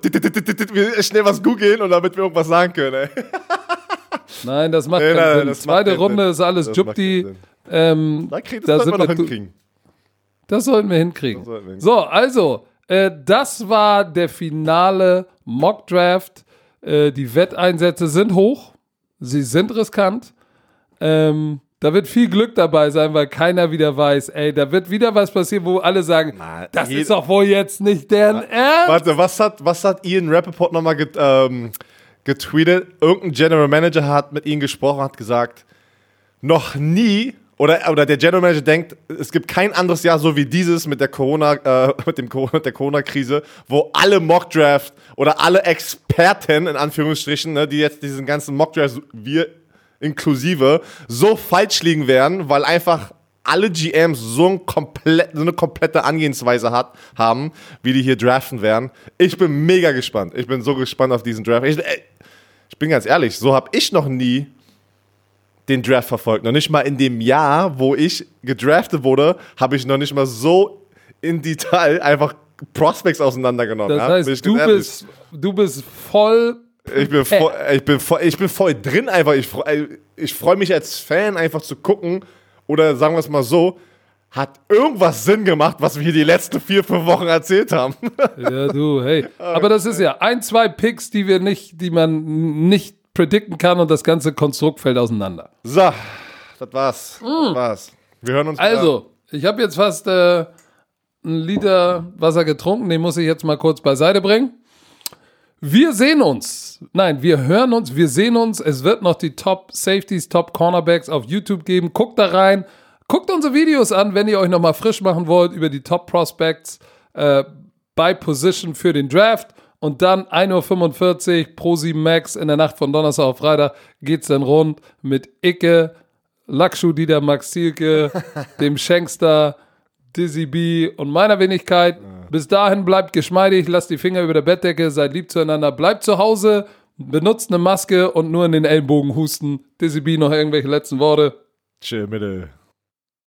schnell was googeln und damit wir irgendwas sagen können. Nein, das macht nee, keinen nein, Sinn. Zweite Runde Sinn. ist alles Jupti. Ähm, da das da wir noch hinkriegen. Das sollten wir hinkriegen. Sollten wir hinkriegen. So, also, äh, das war der finale Mock Draft. Äh, die Wetteinsätze sind hoch. Sie sind riskant. Ähm, da wird viel Glück dabei sein, weil keiner wieder weiß, ey, da wird wieder was passieren, wo alle sagen, Na, das ist doch wohl jetzt nicht deren Ernst. Warte, was hat, was hat Ian Rappaport nochmal get, ähm, getweetet? Irgendein General Manager hat mit ihnen gesprochen, hat gesagt, noch nie oder, oder der General Manager denkt, es gibt kein anderes Jahr so wie dieses mit der Corona, äh, mit dem Corona, der Corona-Krise, wo alle Mockdraft oder alle Experten in Anführungsstrichen, ne, die jetzt diesen ganzen Mockdraft, wir inklusive, so falsch liegen werden, weil einfach alle GMs so, ein komplett, so eine komplette Angehensweise hat, haben, wie die hier draften werden. Ich bin mega gespannt. Ich bin so gespannt auf diesen Draft. Ich, ich bin ganz ehrlich, so habe ich noch nie den Draft verfolgt. Noch nicht mal in dem Jahr, wo ich gedraftet wurde, habe ich noch nicht mal so in Detail einfach Prospects auseinandergenommen. Das heißt, ja? du, bist, du bist voll. Ich bin, voll, ich, bin voll, ich bin voll drin einfach. Ich, ich freue mich als Fan einfach zu gucken. Oder sagen wir es mal so, hat irgendwas Sinn gemacht, was wir hier die letzten vier, fünf Wochen erzählt haben. Ja, du, hey. Aber das ist ja ein, zwei Picks, die wir nicht, die man nicht predikten kann und das ganze Konstrukt fällt auseinander. So, das war's. Mm. Das war's. Wir hören uns. Also, wieder. ich habe jetzt fast äh, einen Liter Wasser getrunken, den muss ich jetzt mal kurz beiseite bringen. Wir sehen uns. Nein, wir hören uns, wir sehen uns. Es wird noch die Top Safeties, Top Cornerbacks auf YouTube geben. Guckt da rein. Guckt unsere Videos an, wenn ihr euch nochmal frisch machen wollt über die Top Prospects äh, bei Position für den Draft. Und dann 1.45 Uhr pro 7 Max in der Nacht von Donnerstag auf Freitag geht es dann rund mit Icke, Lakshu Dieter Max Zielke, dem Schenkster, Dizzy B und meiner Wenigkeit. Bis dahin bleibt geschmeidig, lasst die Finger über der Bettdecke, seid lieb zueinander, bleibt zu Hause, benutzt eine Maske und nur in den Ellenbogen husten. Dizzy B noch irgendwelche letzten Worte. Tschö, bitte.